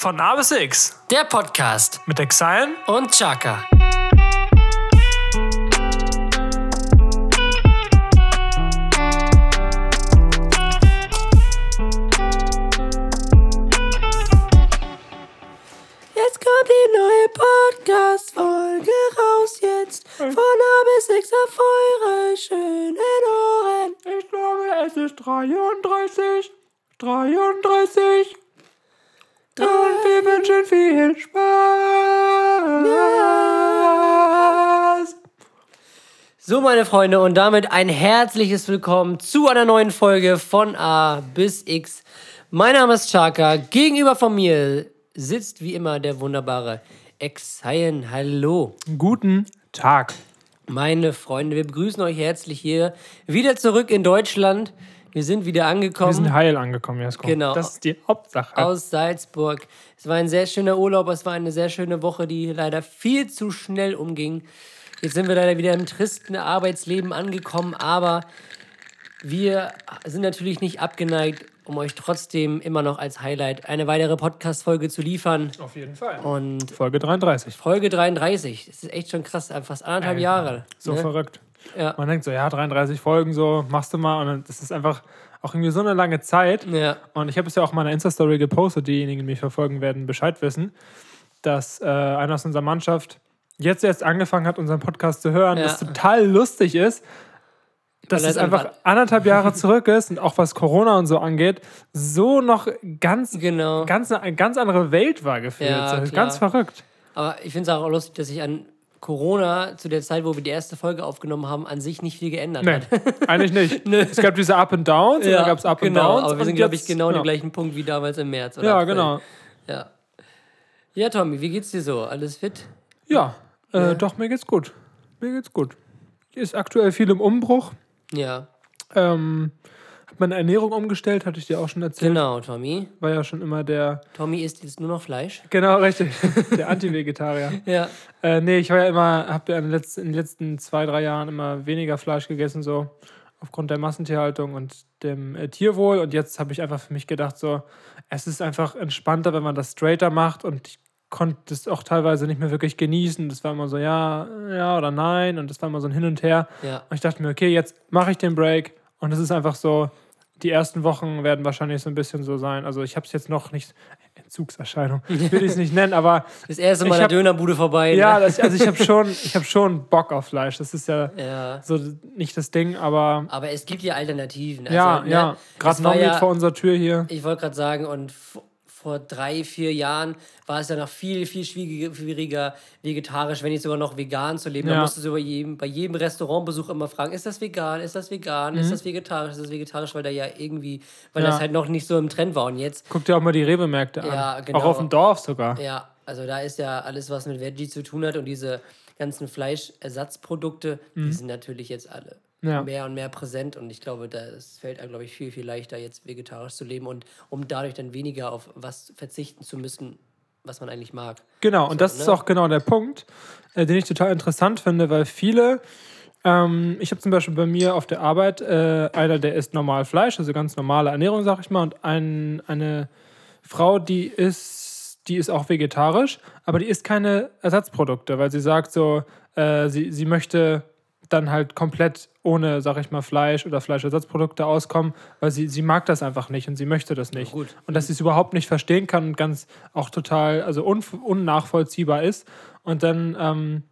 Von A bis X Der Podcast mit Exile und Chaka. Jetzt kommt die neue Podcast-Folge raus jetzt. Von A bis X auf eure schönen Ohren. Ich glaube, es ist 33. 33. Und wir wünschen viel Spaß. So, meine Freunde, und damit ein herzliches Willkommen zu einer neuen Folge von A bis X. Mein Name ist Chaka. Gegenüber von mir sitzt wie immer der wunderbare Exayen. Hallo. Guten Tag. Meine Freunde, wir begrüßen euch herzlich hier wieder zurück in Deutschland. Wir sind wieder Wir angekommen sind heil angekommen, Jasko. Genau. Das ist die Hauptsache. aus Salzburg. Es war ein sehr schöner Urlaub, es war eine sehr schöne Woche, die leider viel zu schnell umging. Jetzt sind wir leider wieder im tristen Arbeitsleben angekommen, aber wir sind natürlich nicht abgeneigt, um euch trotzdem immer noch als Highlight eine weitere Podcast-Folge zu liefern. Auf jeden Fall. Und Folge 33. Folge 33, das ist echt schon krass, fast anderthalb Jahre. So ne? verrückt. Ja. Man denkt so, ja, 33 Folgen, so, machst du mal. Und dann- das ist einfach auch irgendwie so eine lange Zeit. Ja. Und ich habe es ja auch in meiner Insta-Story gepostet, diejenigen, die mich verfolgen werden, Bescheid wissen, dass äh, einer aus unserer Mannschaft jetzt erst angefangen hat, unseren Podcast zu hören, Ja. das total lustig ist, dass es einfach anderthalb Jahre zurück ist und auch was Corona und so angeht, so noch ganz, Genau. ganz eine ganz andere Welt war gefühlt. Ja, ganz verrückt. Aber ich finde es auch lustig, dass sich an Corona zu der Zeit, wo wir die erste Folge aufgenommen haben, an sich nicht viel geändert Nee, hat. eigentlich nicht. Es gab diese Up and Downs, und dann gab es Up genau, and Downs. aber wir sind, glaube ich, genau an ja. dem gleichen Punkt wie damals im März. Oder Ja, April. genau. Ja. ja, Tommy, wie geht's dir so? Alles fit? Ja, äh, doch, mir geht's gut. Mir geht's gut. Ist aktuell viel im Umbruch. Ja, Ähm, meine Ernährung umgestellt, hatte ich dir auch schon erzählt. genau, Tommy. War ja schon immer der. Tommy isst jetzt nur noch Fleisch. Genau, richtig. Der Anti-Vegetarier. Ja. äh, nee, ich war ja immer, hab ja in den, letzten, in den letzten zwei, drei Jahren immer weniger Fleisch gegessen, so aufgrund der Massentierhaltung und dem äh, Tierwohl. Und jetzt habe ich einfach für mich gedacht, so, es ist einfach entspannter, wenn man das straighter macht. Und ich konnte es auch teilweise nicht mehr wirklich genießen. Das war immer so, ja, ja oder nein. Und das war immer so ein Hin und Her. Ja. Und ich dachte mir, okay, jetzt mache ich den Break. Und es ist einfach so, die ersten Wochen werden wahrscheinlich so ein bisschen so sein. Also ich habe es jetzt noch nicht, Entzugserscheinung, will ich es nicht nennen, aber Das erste Mal hab- der Dönerbude vorbei. ja, Ne? das, also ich habe schon, ich habe schon Bock auf Fleisch. Das ist ja, ja. so nicht das Ding, aber Aber es gibt ja Alternativen. Also, ja, ne, ja. Gerade Nomit ja- vor unserer Tür hier. Ich wollte gerade sagen, und vor drei, vier Jahren war es ja noch viel, viel schwieriger, vegetarisch, wenn nicht sogar noch vegan zu leben. Da Ja. musstest du bei jedem, bei jedem Restaurantbesuch immer fragen, ist das vegan, ist das vegan, ist das vegetarisch, ist das vegetarisch, weil da ja irgendwie, weil Mhm. Ja. das halt noch nicht so im Trend war. Und jetzt, Guck dir auch mal die Rewe-Märkte an. Ja, genau. Auch auf dem Dorf sogar. ja, also da ist ja alles, was mit Veggie zu tun hat und diese ganzen Fleischersatzprodukte, die sind natürlich jetzt alle Mhm. Ja. mehr und mehr präsent und ich glaube, da es fällt einem, glaube ich, viel, viel leichter, jetzt vegetarisch zu leben und um dadurch dann weniger auf was verzichten zu müssen, was man eigentlich mag. Genau, und das ist ne? auch genau der Punkt, äh, den ich total interessant finde, weil viele, ähm, ich habe zum Beispiel bei mir auf der Arbeit äh, einer, der isst normal Fleisch, also ganz normale Ernährung, sag ich mal, und ein, eine Frau, die ist, die ist auch vegetarisch, aber die isst keine Ersatzprodukte, weil sie sagt so, äh, sie, sie möchte dann halt komplett ohne, sag ich mal, Fleisch oder Fleischersatzprodukte auskommen, weil sie, sie mag das einfach nicht und sie möchte das nicht. gut. Und dass sie es überhaupt nicht verstehen kann und ganz auch total, also un, unnachvollziehbar ist. Und dann ähm,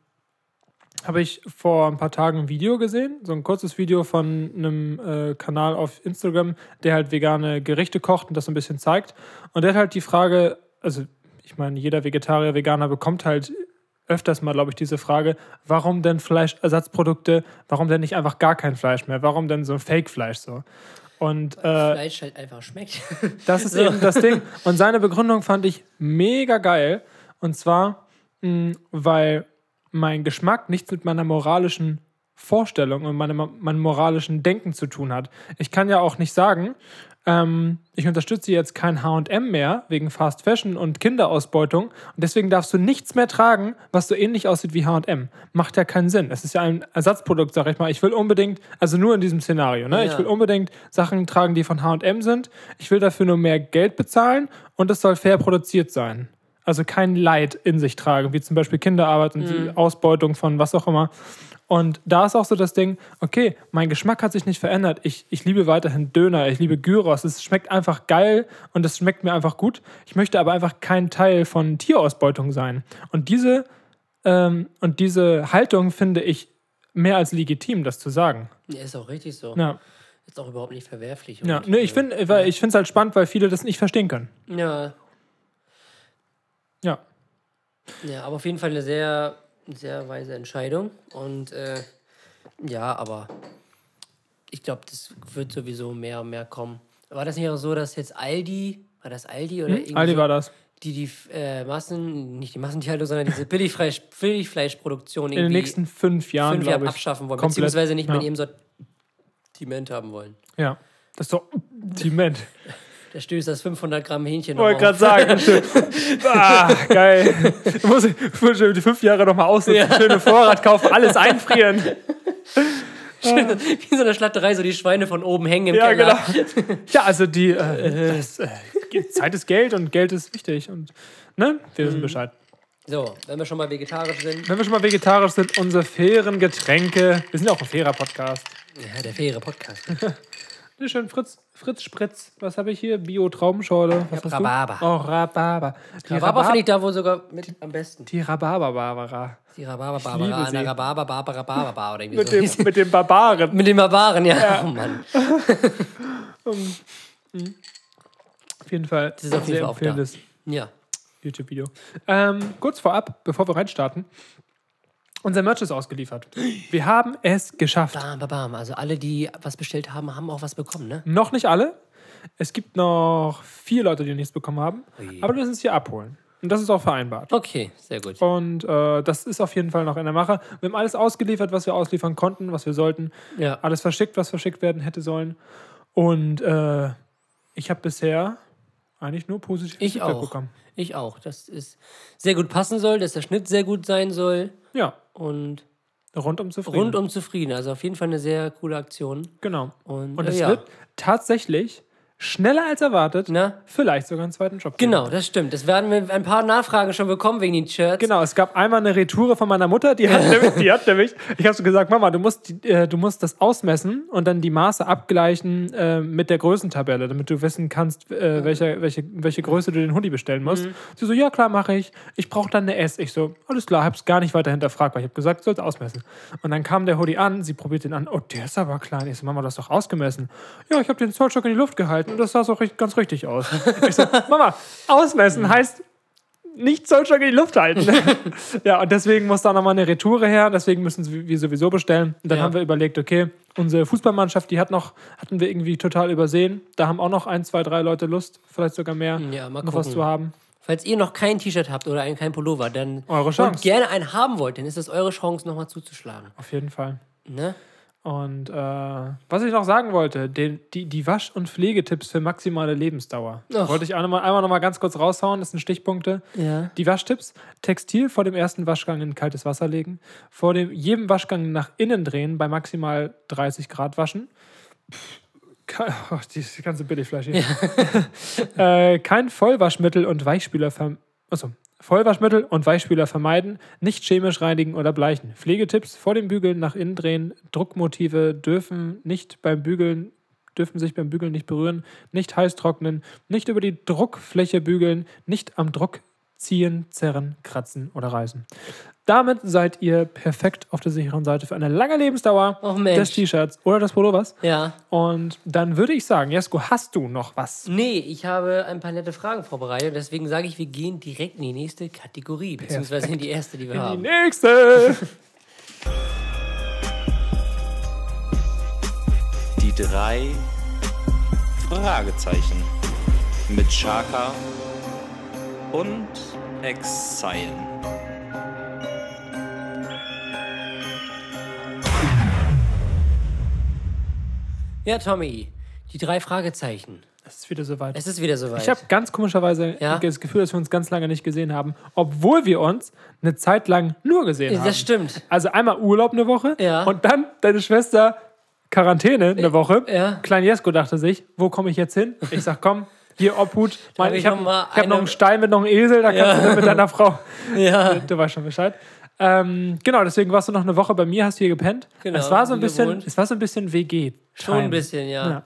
habe ich vor ein paar Tagen ein Video gesehen, so ein kurzes Video von einem äh, Kanal auf Instagram, der halt vegane Gerichte kocht und das so ein bisschen zeigt. Und der hat halt die Frage, also ich meine, jeder Vegetarier, Veganer bekommt halt öfters mal, glaube ich, diese Frage, warum denn Fleischersatzprodukte, warum denn nicht einfach gar kein Fleisch mehr, warum denn so ein Fake-Fleisch so? Und äh, Fleisch halt einfach schmeckt. das ist eben das Ding. Und seine Begründung fand ich mega geil. Und zwar, mh, weil mein Geschmack nichts mit meiner moralischen Vorstellung und meinem, meinem moralischen Denken zu tun hat. Ich kann ja auch nicht sagen, ähm, ich unterstütze jetzt kein HM mehr wegen Fast Fashion und Kinderausbeutung und deswegen darfst du nichts mehr tragen, was so ähnlich aussieht wie HM. Macht ja keinen Sinn. Es ist ja ein Ersatzprodukt, sag ich mal. Ich will unbedingt, also nur in diesem Szenario, ne? Ja. ich will unbedingt Sachen tragen, die von HM sind. Ich will dafür nur mehr Geld bezahlen und es soll fair produziert sein. Also kein Leid in sich tragen, wie zum Beispiel Kinderarbeit und die Ausbeutung von was auch immer. Und da ist auch so das Ding, okay, mein Geschmack hat sich nicht verändert. Ich, ich liebe weiterhin Döner, ich liebe Gyros. Es schmeckt einfach geil und es schmeckt mir einfach gut. Ich möchte aber einfach kein Teil von Tierausbeutung sein. Und diese, ähm, und diese Haltung finde ich mehr als legitim, das zu sagen. Ja, ist auch richtig so. Ja, Ist auch überhaupt nicht verwerflich. ja. Nee, ich äh, finde es halt spannend, weil viele das nicht verstehen können. Ja, Ja. ja, aber auf jeden Fall eine sehr, sehr weise Entscheidung. Und äh, ja, aber ich glaube, das wird sowieso mehr und mehr kommen. War das nicht auch so, dass jetzt Aldi, war das Aldi oder irgendwie Hm? Aldi so, war das. die die äh, Massen, nicht die Massentierhaltung, sondern diese Billigfleisch, Billigfleischproduktion In den irgendwie nächsten fünf Jahren, fünf Jahren ich. abschaffen wollen, komplett. beziehungsweise nicht mehr ja. in ihrem Sortiment haben wollen. Ja, das ist doch Timent. Da stößt das 500 Gramm Hähnchen Wollte gerade sagen. ah, geil. Du musst, die fünf Jahre nochmal aussitzen, Ja. schöne Vorrat kaufen, alles einfrieren. Wie so eine Schlatterei, so die Schweine von oben hängen im Ja, Keller. genau. Ja, also die äh, das, äh, Zeit ist Geld und Geld ist wichtig. Und ne, wir Mhm. wissen Bescheid. So, wenn wir schon mal vegetarisch sind. Wenn wir schon mal vegetarisch sind, unsere fairen Getränke. Wir sind ja auch ein fairer Podcast. Ja, der faire Podcast. Bitte schön, Fritz, Fritz Spritz. Was habe ich hier? Bio-Traubenschorle. Was hast Rhabarber. du? Oh, Rhabarber. Die Rhabarber finde ich da wohl sogar mit am besten. Die Rhabarber-Barbara. Die Rhabarber liebe Barbara, sie. eine Rhabarber Barbara Barbara oder irgendwie Mit so. dem, mit dem Barbaren. mit dem Barbaren, ja. Oh Mann. Auf jeden Fall. ist auf jeden sehr Fall auch da. Ja. YouTube-Video. Ähm, kurz vorab, bevor wir reinstarten. Unser Merch ist ausgeliefert. Wir haben es geschafft. Bam, bam, bam. Also alle, die was bestellt haben, haben auch was bekommen, ne? Noch nicht alle. Es gibt noch vier Leute, die nichts bekommen haben. Ui. Aber wir müssen es hier abholen. Und das ist auch vereinbart. Okay, sehr gut. Und äh, das ist auf jeden Fall noch in der Mache. Wir haben alles ausgeliefert, was wir ausliefern konnten, was wir sollten. Ja. Alles verschickt, was verschickt werden hätte sollen. Und äh, ich habe bisher eigentlich nur positiv Ich auch. bekommen. Ich auch. Dass es sehr gut passen soll, dass der Schnitt sehr gut sein soll Ja, und rundum zufrieden. rundum zufrieden. Also auf jeden Fall eine sehr coole Aktion. Genau. Und, Und äh, es ja. wird tatsächlich schneller als erwartet, Na? vielleicht sogar einen zweiten Job. geben. Genau, das stimmt. Das werden wir ein paar Nachfragen schon bekommen wegen den Shirts. Genau, es gab einmal eine Retoure von meiner Mutter, die hat nämlich, die hat nämlich ich habe so gesagt, Mama, du musst, äh, du musst das ausmessen und dann die Maße abgleichen äh, mit der Größentabelle, damit du wissen kannst, äh, welche, welche, welche Größe du den Hoodie bestellen musst. Sie so, ja klar, mache ich. Ich brauche dann eine S. Ich so, alles klar, habe es gar nicht weiter hinterfragt, weil ich habe gesagt, du sollst ausmessen. Und dann kam der Hoodie an, sie probiert den an, oh, der ist aber klein. Ich so, Mama, du hast doch ausgemessen. Ja, ich habe den Zollstock in die Luft gehalten das sah so ganz richtig aus. Ich so, Mama, ausmessen heißt nicht Zollstock in die Luft halten. ja, und deswegen muss da nochmal eine Retoure her. Deswegen müssen wir sowieso bestellen. Und dann Ja. haben wir überlegt, okay, unsere Fußballmannschaft, die hat noch, hatten wir irgendwie total übersehen. Da haben auch noch ein, zwei, drei Leute Lust, vielleicht sogar mehr, Ja, noch was zu haben. Falls ihr noch kein T-Shirt habt oder ein, kein Pullover, dann Eure und Chance. gerne einen haben wollt, dann ist das eure Chance, nochmal zuzuschlagen. Auf jeden Fall. Ne? Und äh, was ich noch sagen wollte, den, die, die Wasch- und Pflegetipps für maximale Lebensdauer. Ach. Wollte ich auch noch mal, einmal noch mal ganz kurz raushauen, das sind Stichpunkte. Ja. Die Waschtipps: Textil vor dem ersten Waschgang in kaltes Wasser legen, vor dem, jedem Waschgang nach innen drehen, bei maximal 30 Grad waschen. Ke- Oh, dieses ganze Billigfleisch hier. äh, kein Vollwaschmittel und Weichspüler vermeiden. Achso. Vollwaschmittel und Weichspüler vermeiden, nicht chemisch reinigen oder bleichen. Pflegetipps vor dem Bügeln nach innen drehen, Druckmotive dürfen nicht beim Bügeln dürfen sich beim Bügeln nicht berühren, nicht heiß trocknen, nicht über die Druckfläche bügeln, nicht am Druck ziehen, zerren, kratzen oder reißen. Damit seid ihr perfekt auf der sicheren Seite für eine lange Lebensdauer Mensch. des T-Shirts oder des Pullovers. Ja. Und dann würde ich sagen, Jesko, hast du noch was? Nee, ich habe ein paar nette Fragen vorbereitet. Deswegen sage ich, wir gehen direkt in die nächste Kategorie, beziehungsweise in die erste, die wir Die haben. nächste! Die drei Fragezeichen mit Chaka und Exile. Ja, Tommy, die drei Fragezeichen. Es ist wieder soweit. Es ist wieder soweit. Ich habe ganz komischerweise Ja? das Gefühl, dass wir uns ganz lange nicht gesehen haben, obwohl wir uns eine Zeit lang nur gesehen Ja, haben. das stimmt. Also einmal Urlaub eine Woche Ja. und dann deine Schwester Quarantäne eine Woche. ja. Klein Jesko dachte sich, wo komme ich jetzt hin? Ich sag, komm, hier Obhut. Mein, ich habe hab noch eine- einen Stein mit noch einem Esel, da kannst Ja. du mit deiner Frau. Ja. Du weißt schon Bescheid. Ähm, genau, deswegen warst du noch eine Woche bei mir, hast hier gepennt. Genau, es war so ein bisschen, gewohnt. es war so ein bisschen WG. Schon ein bisschen, ja. Ja.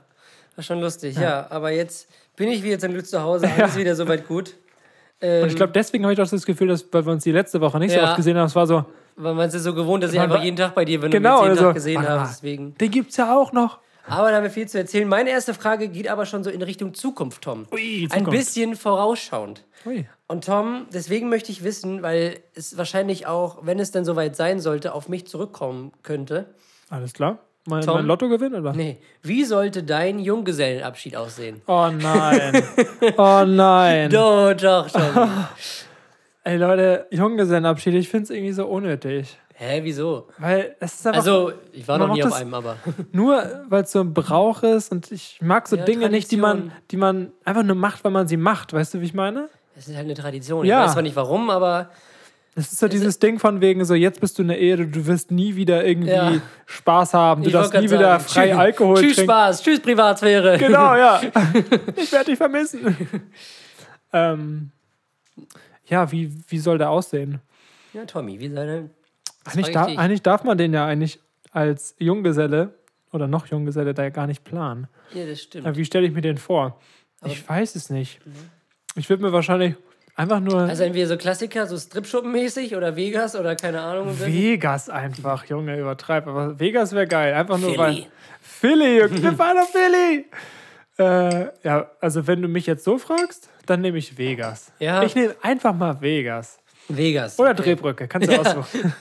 War schon lustig, ja. Aber jetzt bin ich wieder zum Glück zu Hause, alles wieder soweit gut. Ähm, Und ich glaube, deswegen habe ich auch das Gefühl, dass, weil wir uns die letzte Woche nicht so Ja. oft gesehen haben, es war so, weil man ist ja so gewohnt, dass ich einfach jeden Tag bei dir bin genau, und jeden also, Tag gesehen mal, Deswegen. den gibt's ja auch noch. Aber da haben wir viel zu erzählen. Meine erste Frage geht aber schon so in Richtung Zukunft, Tom. Ui, Ein Zukunft. bisschen vorausschauend. Ui. Und Tom, deswegen möchte ich wissen, weil es wahrscheinlich auch, wenn es denn soweit sein sollte, auf mich zurückkommen könnte. Alles klar. Mein, Tom? mein Lottogewinn, oder? Nee, wie sollte dein Junggesellenabschied aussehen? Oh nein. oh nein. Doch, doch, Tom. Ey Leute, Junggesellenabschied, ich finde es irgendwie so unnötig. Hä, wieso? Weil es ist einfach Also, ich war noch nie auf einem, aber. nur, weil es so ein Brauch ist und ich mag so Ja, Dinge nicht, die man, Tradition. die man einfach nur macht, weil man sie macht. Weißt du, wie ich meine? Es ist halt eine Tradition. Ja. Ich weiß zwar nicht warum, aber Das ist so dieses Ding von wegen so, jetzt bist du in der Ehe, du, wirst nie wieder irgendwie Ja. Spaß haben, du ich darfst nie grad wieder sagen, frei tschüss, Alkohol Tschüss trinken. Spaß, tschüss Privatsphäre. Genau, ja. ich werde dich vermissen. ähm, ja, wie, wie soll der aussehen? Ja, Tommy, wie seine. Eigentlich, da, eigentlich darf man den ja eigentlich als Junggeselle oder noch Junggeselle da ja gar nicht planen. Ja, das stimmt. Aber wie stelle ich mir den vor? ich weiß es nicht. Ich würde mir wahrscheinlich einfach nur Also entweder so Klassiker, so Stripschuppen-mäßig oder Vegas oder keine Ahnung. Vegas einfach, Junge, übertreib. Aber Vegas wäre geil. Einfach nur Philly. weil. Philly, Junge, wir fahren nach Philly. Äh, ja, also wenn du mich jetzt so fragst, dann nehme ich Vegas. Ja. Ich nehme einfach mal Vegas. Vegas. Oder Drehbrücke, kannst du aussuchen.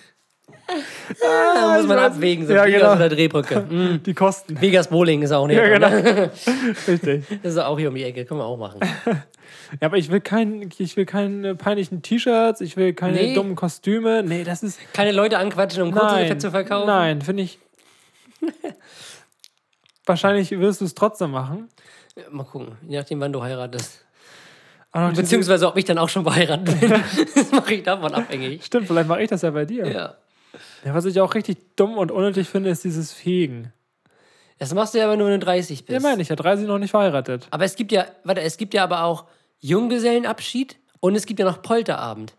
Da muss man weiß- abwägen, so Ja, Vegas genau. oder Drehbrücke. Mhm. Die Kosten. Vegas Bowling ist auch nicht. Ja, genau. ne? Richtig. Das ist auch hier um die Ecke, können wir auch machen. Ja, aber ich will, kein, ich will keine peinlichen T-Shirts, ich will keine Nee. dummen Kostüme. Nee, das ist. Keine Leute anquatschen, um Nein, zu verkaufen. nein, finde ich. Wahrscheinlich wirst du es trotzdem machen. Ja, Mal gucken, je nachdem, wann du heiratest. Diese- Beziehungsweise, ob ich dann auch schon verheiratet bin. das mache ich davon abhängig. Stimmt, vielleicht mache ich das ja bei dir. Ja. Ja, was ich auch richtig dumm und unnötig finde, ist dieses Fegen. Das machst du ja, wenn du nur 30 bist. Ja, meine ich, ja 30 noch nicht verheiratet. Aber es gibt ja, warte, es gibt ja aber auch Junggesellenabschied und es gibt ja noch Polterabend.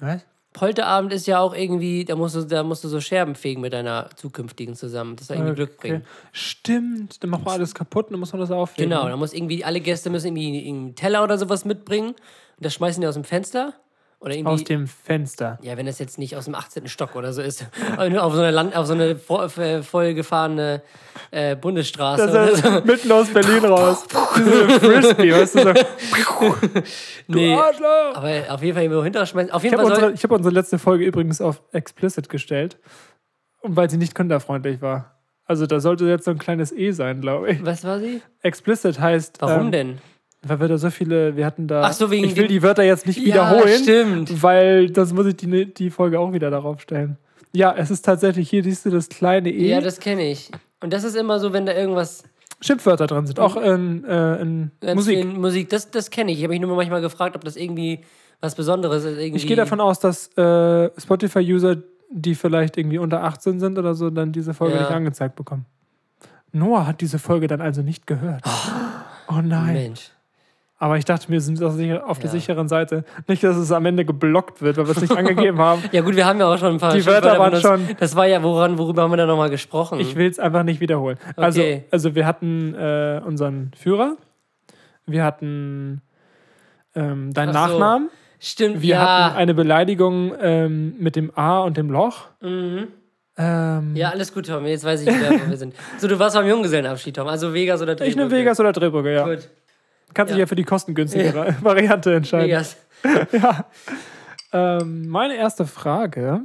Was? Polterabend ist ja auch irgendwie, da musst du, da musst du so Scherben fegen mit deiner zukünftigen zusammen. Das soll irgendwie Glück bringen. Stimmt, dann macht man alles kaputt und dann muss man das aufheben. Genau, da muss irgendwie, alle Gäste müssen irgendwie einen Teller oder sowas mitbringen. Und das schmeißen die aus dem Fenster. Oder irgendwie. Aus dem Fenster. ja, wenn das jetzt nicht aus dem 18. Stock oder so ist. Nur auf so eine, Land, auf so eine vo- äh, vollgefahrene äh, Bundesstraße. Das ist so. mitten aus Berlin raus. Diese Frisbee, weißt du, so. Nee, Arschloch! aber auf jeden Fall irgendwo hinterschmeißen. Auf Ich jeden habe Fall unsere, ich hab unsere letzte Folge übrigens auf explicit gestellt. Und weil sie nicht kinderfreundlich war. Also da sollte jetzt so ein kleines E sein, glaube ich. Was war sie? Explicit heißt. Warum ähm, denn? Weil wir da so viele, wir hatten da. Ach so, wegen ich will die Wörter jetzt nicht Ja, wiederholen. stimmt. Weil das muss ich die, die Folge auch wieder darauf stellen. Ja, es ist tatsächlich, hier siehst du das kleine E. Ja, das kenne ich. Und das ist immer so, wenn da irgendwas Schimpfwörter drin sind. Auch in, äh, in Musik. viel Musik, das, das kenne ich. Ich habe mich nur manchmal gefragt, ob das irgendwie was Besonderes ist. Irgendwie. Ich gehe davon aus, dass äh, Spotify-User, die vielleicht irgendwie unter 18 sind oder so, dann diese Folge Ja. nicht angezeigt bekommen. Noah hat diese Folge dann also nicht gehört. Oh, nein. Mensch. Aber ich dachte, wir sind auf der Ja. sicheren Seite. Nicht, dass es am Ende geblockt wird, weil wir es nicht angegeben haben. Ja gut, wir haben ja auch schon ein paar Die Wörter waren benutzt. schon- Das war ja, woran, worüber haben wir da nochmal gesprochen? Ich will es einfach nicht wiederholen. Also, Okay. also wir hatten äh, unseren Führer, wir hatten ähm, deinen Ach so. Nachnamen, Stimmt, wir ja. hatten eine Beleidigung ähm, mit dem A und dem Loch. Mhm. Ähm, Ja, alles gut, Tom. Jetzt weiß ich wieder, wo wir sind. So, du warst beim Junggesellenabschied, Tom. Also Vegas oder ich nehme Drehbrücke. Vegas oder Drehbrücke, ja. Gut, Kannst dich Ja. ja für die kostengünstige Variante entscheiden. Vegas. Ähm, meine erste Frage,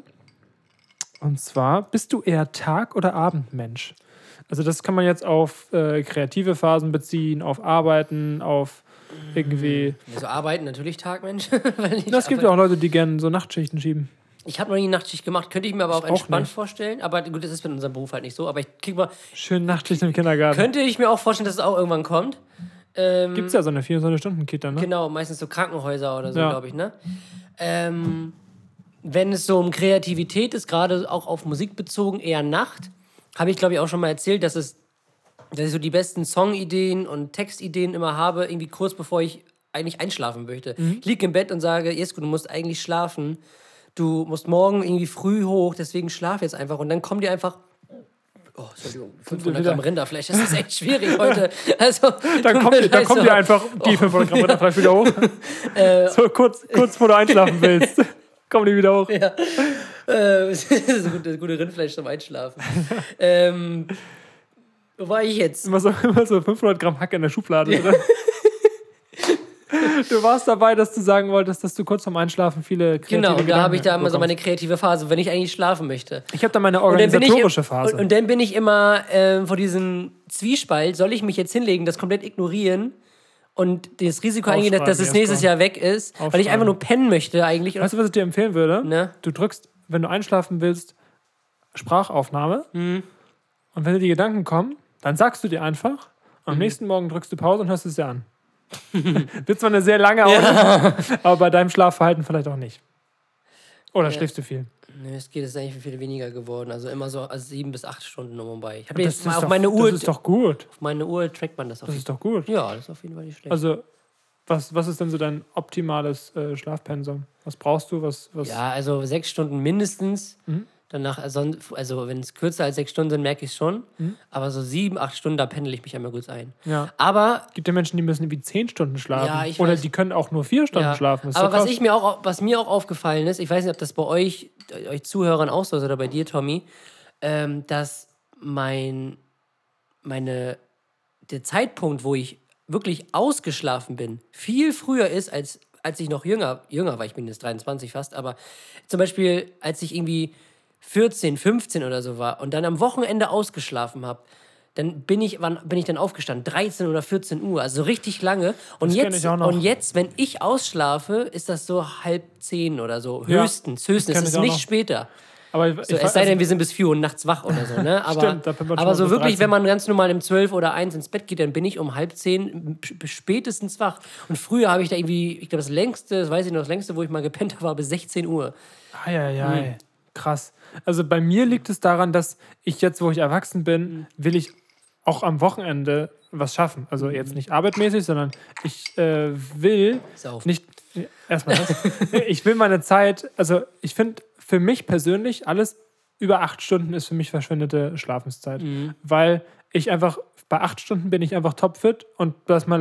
und zwar, bist du eher Tag- oder Abendmensch? Also das kann man jetzt auf äh, kreative Phasen beziehen, auf Arbeiten, auf irgendwie... Also arbeiten natürlich Tag, Mensch. Weil ich Es gibt ja auch Leute, die gerne so Nachtschichten schieben. Ich habe noch nie Nachtschicht gemacht, könnte ich mir aber auch auch entspannt nicht. vorstellen. Aber gut, das ist mit unserem Beruf halt nicht so. Aber ich krieg mal, Schön Nachtschicht im Kindergarten. könnte ich mir auch vorstellen, dass es auch irgendwann kommt. Ähm, Gibt es ja so eine 24-Stunden-Kita, ne? Genau, meistens so Krankenhäuser oder so, Ja. glaube ich, ne? Ähm, wenn es so um Kreativität ist, gerade auch auf Musik bezogen, eher Nacht, habe ich, glaube ich, auch schon mal erzählt, dass es dass ich so die besten Songideen und Textideen immer habe, irgendwie kurz bevor ich eigentlich einschlafen möchte. Mhm. Ich liege im Bett und sage, Jesko, du musst eigentlich schlafen. Du musst morgen irgendwie früh hoch, deswegen schlaf jetzt einfach. Und dann kommen dir einfach Oh, Entschuldigung, 500 wieder- Gramm Rinderfleisch, das ist echt schwierig heute. Also, Dann kommt, dir- dann leid, kommt so. dir einfach die 500 Gramm Rinderfleisch wieder hoch. Äh, so kurz, kurz bevor du einschlafen willst. kommen die wieder hoch. Äh, das ist das gute Rindfleisch zum Einschlafen. ähm, wo war ich jetzt? Immer so, immer so 500 Gramm Hack in der Schublade drin. Du warst dabei, dass du sagen wolltest, dass du kurz vorm Einschlafen viele kreative Genau, und da habe ich da immer so meine kreative Phase, wenn ich eigentlich schlafen möchte. Ich habe da meine Und organisatorische Phase. Und, und dann bin ich immer ähm, vor diesem Zwiespalt, soll ich mich jetzt hinlegen, das komplett ignorieren und das Risiko eingehen, dass das nächstes. Jahr weg ist, weil ich einfach nur pennen möchte eigentlich. weißt du, was ich dir empfehlen würde? Ne? Du drückst, wenn du einschlafen willst, Sprachaufnahme. Mhm. Und wenn dir die Gedanken kommen, dann sagst du dir einfach. Und am Mhm. nächsten Morgen drückst du Pause und hörst es dir an. Wird zwar eine sehr lange Audio, aber bei deinem Schlafverhalten vielleicht auch nicht. Oder schläfst du viel? Nö, es geht, es ist eigentlich viel weniger geworden. Also immer so also sieben bis acht Stunden um und bei. Ich habe Das jetzt mal ist, auf doch, meine Uhr, das ist doch gut. auf meine Uhr trackt man das auf Das ist doch gut. Ja, das ist auf jeden Fall nicht schlecht. Also, was, was ist denn so dein optimales äh, Schlafpensum? Was brauchst du? Was, was ja, also sechs Stunden mindestens. Mhm. Danach, also, also wenn es kürzer als sechs Stunden sind, merke ich es schon. Mhm. Aber so sieben, acht Stunden, da pendel ich mich einmal kurz ein. Ja. Aber gibt ja Menschen, die müssen wie zehn Stunden schlafen. Ja, ich Oder weiß. die können auch nur vier Stunden Ja. schlafen. Ist Aber doch was, ich mir auch, was mir auch aufgefallen ist, ich weiß nicht, ob das bei euch, euch Zuhörern auch so ist oder bei dir, Tommy, ähm, dass mein, meine, der Zeitpunkt, wo ich wirklich ausgeschlafen bin, viel früher ist, als, als ich noch jünger, jünger war. Ich bin jetzt 23 fast, aber zum Beispiel, als ich irgendwie 14, 15 oder so war und dann am Wochenende ausgeschlafen habe, dann bin ich, wann bin ich dann aufgestanden? 13 oder 14 Uhr, also richtig lange. Und Das jetzt, und jetzt, wenn ich ausschlafe, ist das so halb zehn oder so. Ja, Höchstens, höchstens. kenn Es ist nicht noch. später. Aber ich, So, ich es sei denn, also, wir sind bis 4 Uhr nachts wach oder so, ne? Aber, Stimmt, aber so wirklich, 13. wenn man ganz normal um 12 oder 1 ins Bett geht, dann bin ich um halb 10 sp- spätestens wach. Und früher habe ich da irgendwie, ich glaube, das längste, das weiß ich noch, das längste, wo ich mal gepennt habe, war bis 16 Uhr. Eieiei, Hm. krass. Also bei mir liegt es daran, dass ich jetzt, wo ich erwachsen bin, Hm. will ich auch am Wochenende was schaffen. Also Hm. jetzt nicht arbeitmäßig, sondern ich äh, will Saufen. nicht. Erstmal das. ich will meine Zeit, also ich finde für mich persönlich alles über acht Stunden ist für mich verschwendete Schlafenszeit. Mhm. Weil ich einfach, bei acht Stunden bin ich einfach topfit und das ist mein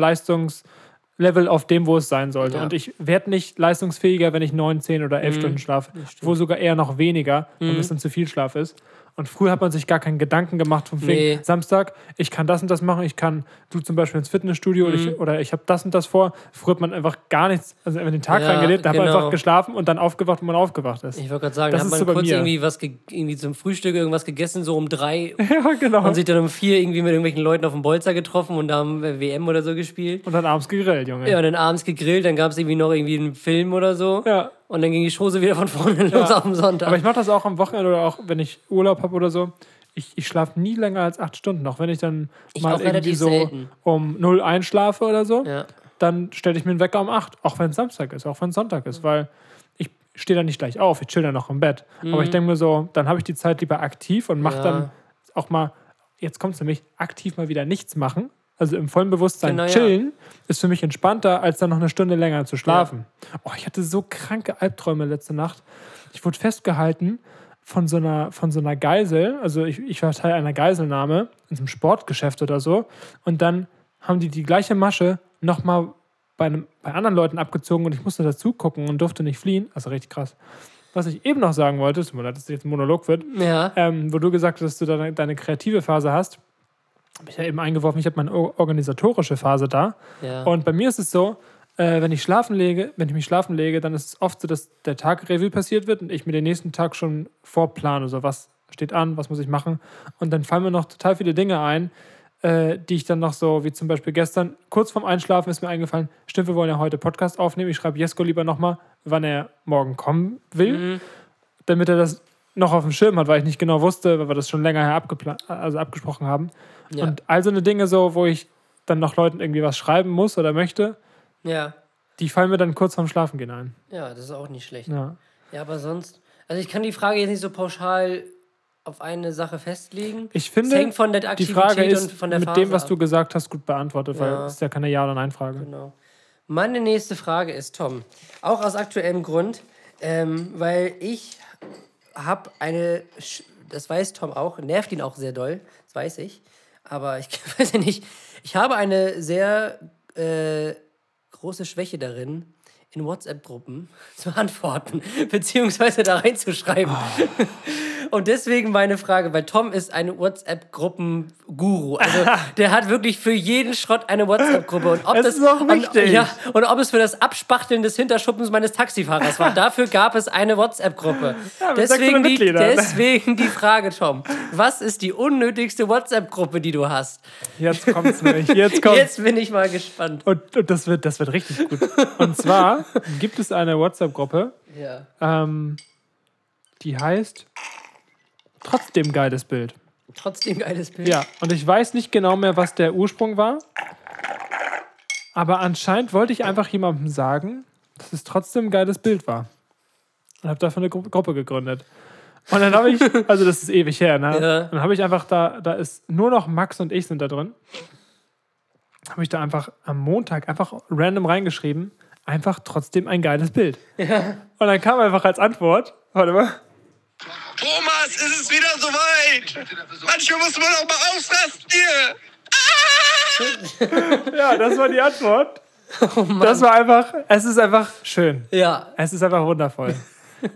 Leistungslevel auf dem, wo es sein sollte. Ja. Und ich werde nicht leistungsfähiger, wenn ich neun, zehn oder Mhm. elf Stunden schlafe, wo sogar eher noch weniger, wenn es dann zu viel Schlaf ist. Und früher hat man sich gar keinen Gedanken gemacht vom Nee. Samstag, ich kann das und das machen, ich kann, du zum Beispiel ins Fitnessstudio oder Mhm. ich, oder ich habe das und das vor. Früher hat man einfach gar nichts, also einfach den Tag Ja, reingelebt, da hat man genau. einfach geschlafen und dann aufgewacht, wenn man aufgewacht ist. Ich wollte gerade sagen, Das da hat man so kurz mir. irgendwie was ge- irgendwie zum Frühstück irgendwas gegessen, so um drei ja, genau. und sich dann um vier irgendwie mit irgendwelchen Leuten auf dem Bolzer getroffen und da haben wir WM oder so gespielt. Und dann abends gegrillt, Junge. Ja, und dann abends gegrillt, dann gab es irgendwie noch irgendwie einen Film oder so. Ja. Und dann ging die Schose wieder von vorne los Ja. auf dem Sonntag. Aber ich mache das auch am Wochenende oder auch, wenn ich Urlaub habe oder so. Ich, ich schlafe nie länger als acht Stunden. Auch wenn ich dann Ich mal irgendwie so selten. um 0 einschlafe oder so, ja. dann stelle ich mir einen Wecker um acht. Auch wenn es Samstag ist, auch wenn es Sonntag ist. Weil ich stehe dann nicht gleich auf, ich chill dann noch im Bett. Aber ich denke mir so, dann habe ich die Zeit lieber aktiv und mache Mhm. Ja. dann auch mal, jetzt kommt es nämlich, aktiv mal wieder nichts machen. Also im vollen Bewusstsein Genau, ja. chillen ist für mich entspannter, als dann noch eine Stunde länger zu schlafen. Oh, ich hatte so kranke Albträume letzte Nacht. Ich wurde festgehalten von so einer, von so einer Geisel. Also ich, ich war Teil einer Geiselnahme in so einem Sportgeschäft oder so. Und dann haben die die gleiche Masche nochmal bei, einem, bei anderen Leuten abgezogen und ich musste dazu gucken und durfte nicht fliehen. Also richtig krass. Was ich eben noch sagen wollte, tut mir leid, dass es jetzt ein Monolog wird, Ja. ähm, wo du gesagt hast, dass du deine, deine kreative Phase hast, habe ich ja eben eingeworfen, ich habe meine or- organisatorische Phase da. ja. Und bei mir ist es so, äh, wenn ich schlafen lege, wenn ich mich schlafen lege, dann ist es oft so, dass der Tag Revue passiert wird und ich mir den nächsten Tag schon vorplane. So, was steht an, was muss ich machen? Und dann fallen mir noch total viele Dinge ein, äh, die ich dann noch so, wie zum Beispiel gestern, kurz vorm Einschlafen ist mir eingefallen, stimmt, wir wollen ja heute Podcast aufnehmen. Ich schreibe Jesko lieber nochmal, wann er morgen kommen will, Mhm. damit er das noch auf dem Schirm hat, weil ich nicht genau wusste, weil wir das schon länger her abgepla- also abgesprochen haben. Ja. Und all so eine Dinge so, wo ich dann noch Leuten irgendwie was schreiben muss oder möchte, Ja. die fallen mir dann kurz vorm Schlafengehen ein. Ja, das ist auch nicht schlecht. Ja. Ja, aber sonst. Also ich kann die Frage jetzt nicht so pauschal auf eine Sache festlegen. Ich finde, hängt von der Die Aktivität Frage ist und von der mit Phase dem, was ab. du gesagt hast, gut beantwortet, weil Ja. es ist ja keine Ja- oder Nein-Frage. Genau. Meine nächste Frage ist, Tom, auch aus aktuellem Grund, ähm, weil ich habe eine, das weiß Tom auch, nervt ihn auch sehr doll, das weiß ich, aber ich weiß ja nicht, ich habe eine sehr äh, große Schwäche darin, in WhatsApp-Gruppen zu antworten, beziehungsweise da reinzuschreiben. Und deswegen meine Frage, weil Tom ist ein WhatsApp-Gruppen-Guru. Also der hat wirklich für jeden Schrott eine WhatsApp-Gruppe. Und ob Es das ist auch und, wichtig. ja, und ob es für das Abspachteln des Hinterschuppens meines Taxifahrers war. Dafür gab es eine WhatsApp-Gruppe. Ja, deswegen, 600 die, deswegen die Frage, Tom. Was ist die unnötigste WhatsApp-Gruppe, die du hast? Jetzt kommt's nämlich. Jetzt kommt's. Jetzt bin ich mal gespannt. Und, und das, wird, das wird richtig gut. Und zwar gibt es eine WhatsApp-Gruppe, Ja. ähm, die heißt Trotzdem geiles Bild. Trotzdem geiles Bild. Ja, und ich weiß nicht genau mehr, was der Ursprung war. Aber anscheinend wollte ich einfach jemandem sagen, dass es trotzdem ein geiles Bild war. Und habe dafür eine Gru Gruppe gegründet. Und dann habe ich, also das ist ewig her, ne? Ja. Dann habe ich einfach da, da ist nur noch Max und ich sind da drin. Habe ich da einfach am Montag einfach random reingeschrieben, einfach trotzdem ein geiles Bild. Und dann kam einfach als Antwort, warte mal, Thomas, ist es wieder soweit? Manchmal muss man auch mal ausrasten hier. ja, das war die Antwort. Oh. Das war einfach, es ist einfach schön. Ja. Es ist einfach wundervoll.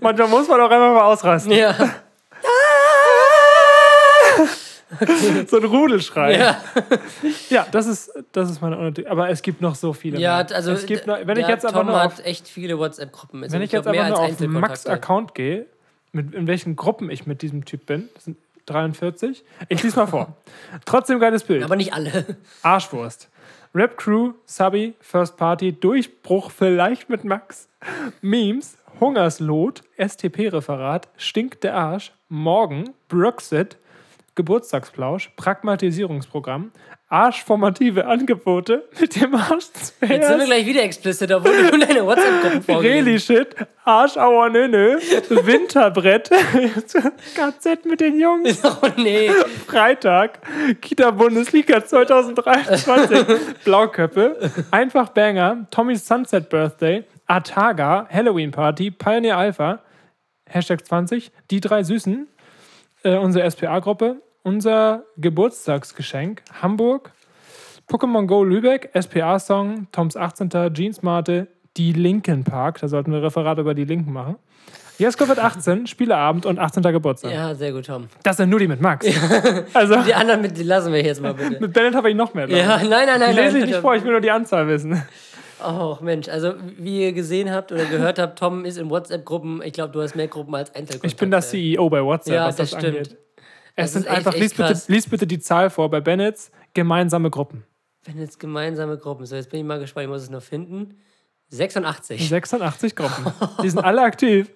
Manchmal muss man auch einfach mal ausrasten. Ja. So ein Rudelschrei. Ja, Ja. das ist, das ist meine Unnötig. Aber es gibt noch so viele. Ja, mehr. also es gibt noch, wenn ich jetzt Tom nur auf, hat echt viele WhatsApp-Gruppen. Also wenn ich jetzt einfach nur auf Max Einzelkontakte. Account gehe, mit, in welchen Gruppen ich mit diesem Typ bin, das sind 43. Ich lese mal vor. Trotzdem geiles Bild. Aber nicht alle. Arschwurst. Rap Crew, Subby, First Party, Durchbruch vielleicht mit Max. Memes, Hungerslot, STP-Referat, Stinkt der Arsch, Morgen, Brexit, Geburtstagsplausch, Pragmatisierungsprogramm, arschformative Angebote mit dem Arsch Jetzt sind wir gleich wieder explicit, obwohl du nur deine WhatsApp-Gruppen vorgelesen Reli-Shit, Arschauer Nönö, Winterbrett, KZ mit den Jungs, Oh nee. Freitag, Kita-Bundesliga 2023, Blauköppe, Einfach Banger, Tommys Sunset Birthday, Ataga, Halloween Party, Pioneer Alpha, Hashtag 20, die drei Süßen, äh, unsere SPA-Gruppe, unser Geburtstagsgeschenk, Hamburg, Pokémon Go Lübeck, SPA-Song, Toms 18. Jeansmarte, die Linken Park, da sollten wir Referat über die Linken machen. Jesko wird 18, Spieleabend und 18. Geburtstag. Ja, sehr gut, Tom. Das sind nur die mit Max. Also Die anderen mit, die lassen wir jetzt mal bitte. mit Bennett habe ich noch mehr. Ja, nein, nein, nein. Die lese nein, ich nicht vor, ich will nur die Anzahl wissen. Oh, Mensch. Also, wie ihr gesehen habt oder gehört habt, Tom ist in WhatsApp-Gruppen. Ich glaube, du hast mehr Gruppen als Einzelkontakte. Ich bin das CEO bei WhatsApp, Ja, was das, das stimmt. angeht. Es Das sind ist echt- einfach, echt lies bitte, lies bitte die Zahl vor bei Bennetts, gemeinsame Gruppen. Wenn jetzt gemeinsame Gruppen. So, jetzt bin ich mal gespannt. Ich muss es noch finden. 86. 86 Gruppen. Die sind alle aktiv.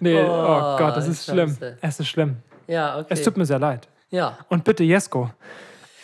Nee, oh, Oh, Gott, das ist schlimm. Scheiße. Es ist schlimm. Ja, okay. Es tut mir sehr leid. ja. Und bitte, Jesko,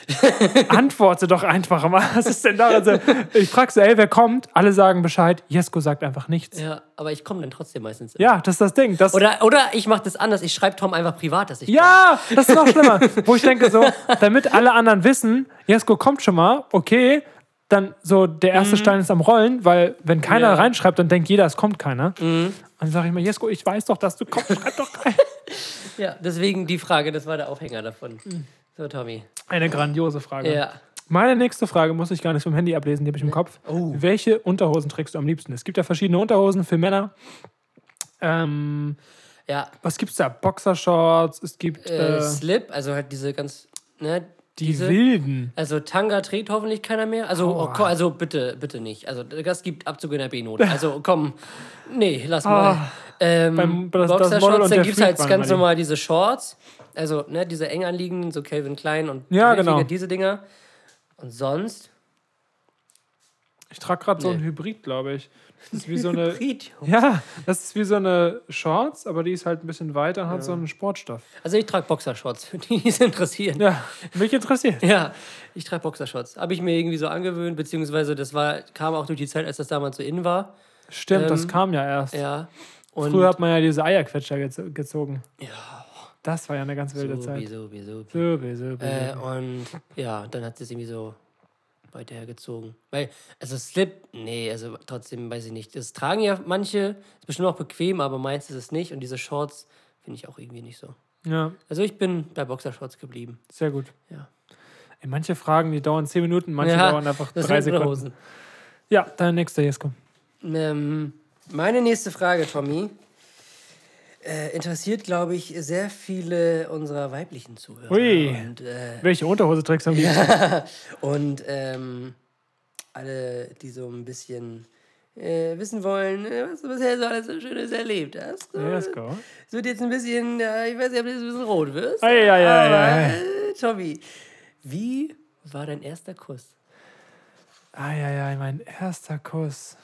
antworte doch einfach mal. Was ist denn da? Also, ich frage so, ey, wer kommt? Alle sagen Bescheid. Jesko sagt einfach nichts. Ja, ja, aber ich komme dann trotzdem meistens. das ist das Ding. Das, Oder, oder ich mache das anders. Ich schreibe Tom einfach privat, dass ich Ja, das ist noch schlimmer. Wo ich denke, so, damit alle anderen wissen, Jesko kommt schon mal, okay, dann so der erste Stein ist am Rollen, weil wenn keiner Mhm. Ja. Mhm. reinschreibt, dann denkt jeder, es kommt keiner. Und dann sage ich mir, Jesko, ich weiß doch, dass du kommst, schreib doch rein. Ja, deswegen die Frage, das war der Aufhänger davon. So, Tommy. Eine grandiose Frage. Ja. Meine nächste Frage muss ich gar nicht vom Handy ablesen, die habe ich im Kopf. Oh. Welche Unterhosen trägst du am liebsten? Es gibt ja verschiedene Unterhosen für Männer. Ähm, Ja, was gibt's da? Boxershorts, es gibt äh, äh, Slip, also halt diese ganz, ne, die diese, wilden. Also Tanga trägt hoffentlich keiner mehr. Also, oh, komm, also bitte, bitte nicht. Also das gibt Abzug in der B-Note. Also komm, nee, lass mal. Ähm, Beim- das- das Boxershorts, und dann der gibt es halt ganz normal diese Shorts. Also, ne, diese eng anliegenden, so Calvin Klein und Ja, Hilfiger, genau. diese Dinger. Und sonst, Ich trage gerade so Nee. ein Hybrid, glaube ich. Das ist wie so eine. Hybrid-Jungs. Ja, das ist wie so eine Shorts, aber die ist halt ein bisschen weiter und hat so einen Sportstoff. Also ich trage Boxershorts, für die, die es interessieren. Ja, mich interessiert. Ja, ich trage Boxershorts. Habe ich mir irgendwie so angewöhnt, beziehungsweise das war, kam auch durch die Zeit, als das damals so in war. Stimmt, das Ähm, kam ja erst. Ja. Und Früher hat man ja diese Eierquetscher gez gezogen. ja, Das war ja eine ganz wilde Zeit. so, so. So, so, so. Äh, und ja, dann hat es irgendwie so weitergezogen. Weil, also Slip, nee, also trotzdem weiß ich nicht. Das tragen ja manche, ist bestimmt auch bequem, aber meins ist es nicht. Und diese Shorts finde ich auch irgendwie nicht so. Ja, Also ich bin bei Boxershorts geblieben. sehr gut. Ja. Ey, manche Fragen, die dauern 10 Minuten, manche ja, dauern einfach das drei Sekunden. Hosen. Ja, dein nächster Jesko. Ähm, meine nächste Frage, Tommy, äh, interessiert, glaube ich, sehr viele unserer weiblichen Zuhörer. Ui. Und, äh, Welche Unterhose trägst du am liebsten? und ähm, alle, die so ein bisschen äh, wissen wollen, äh, was du bisher so alles so Schönes erlebt hast. So, Jesko. Es wird jetzt ein bisschen, ja, ich weiß nicht, ob du jetzt ein bisschen rot wirst. Ei, ei, ei, aber, äh, Tommy, wie war dein erster Kuss? Eieiei, mein erster Kuss.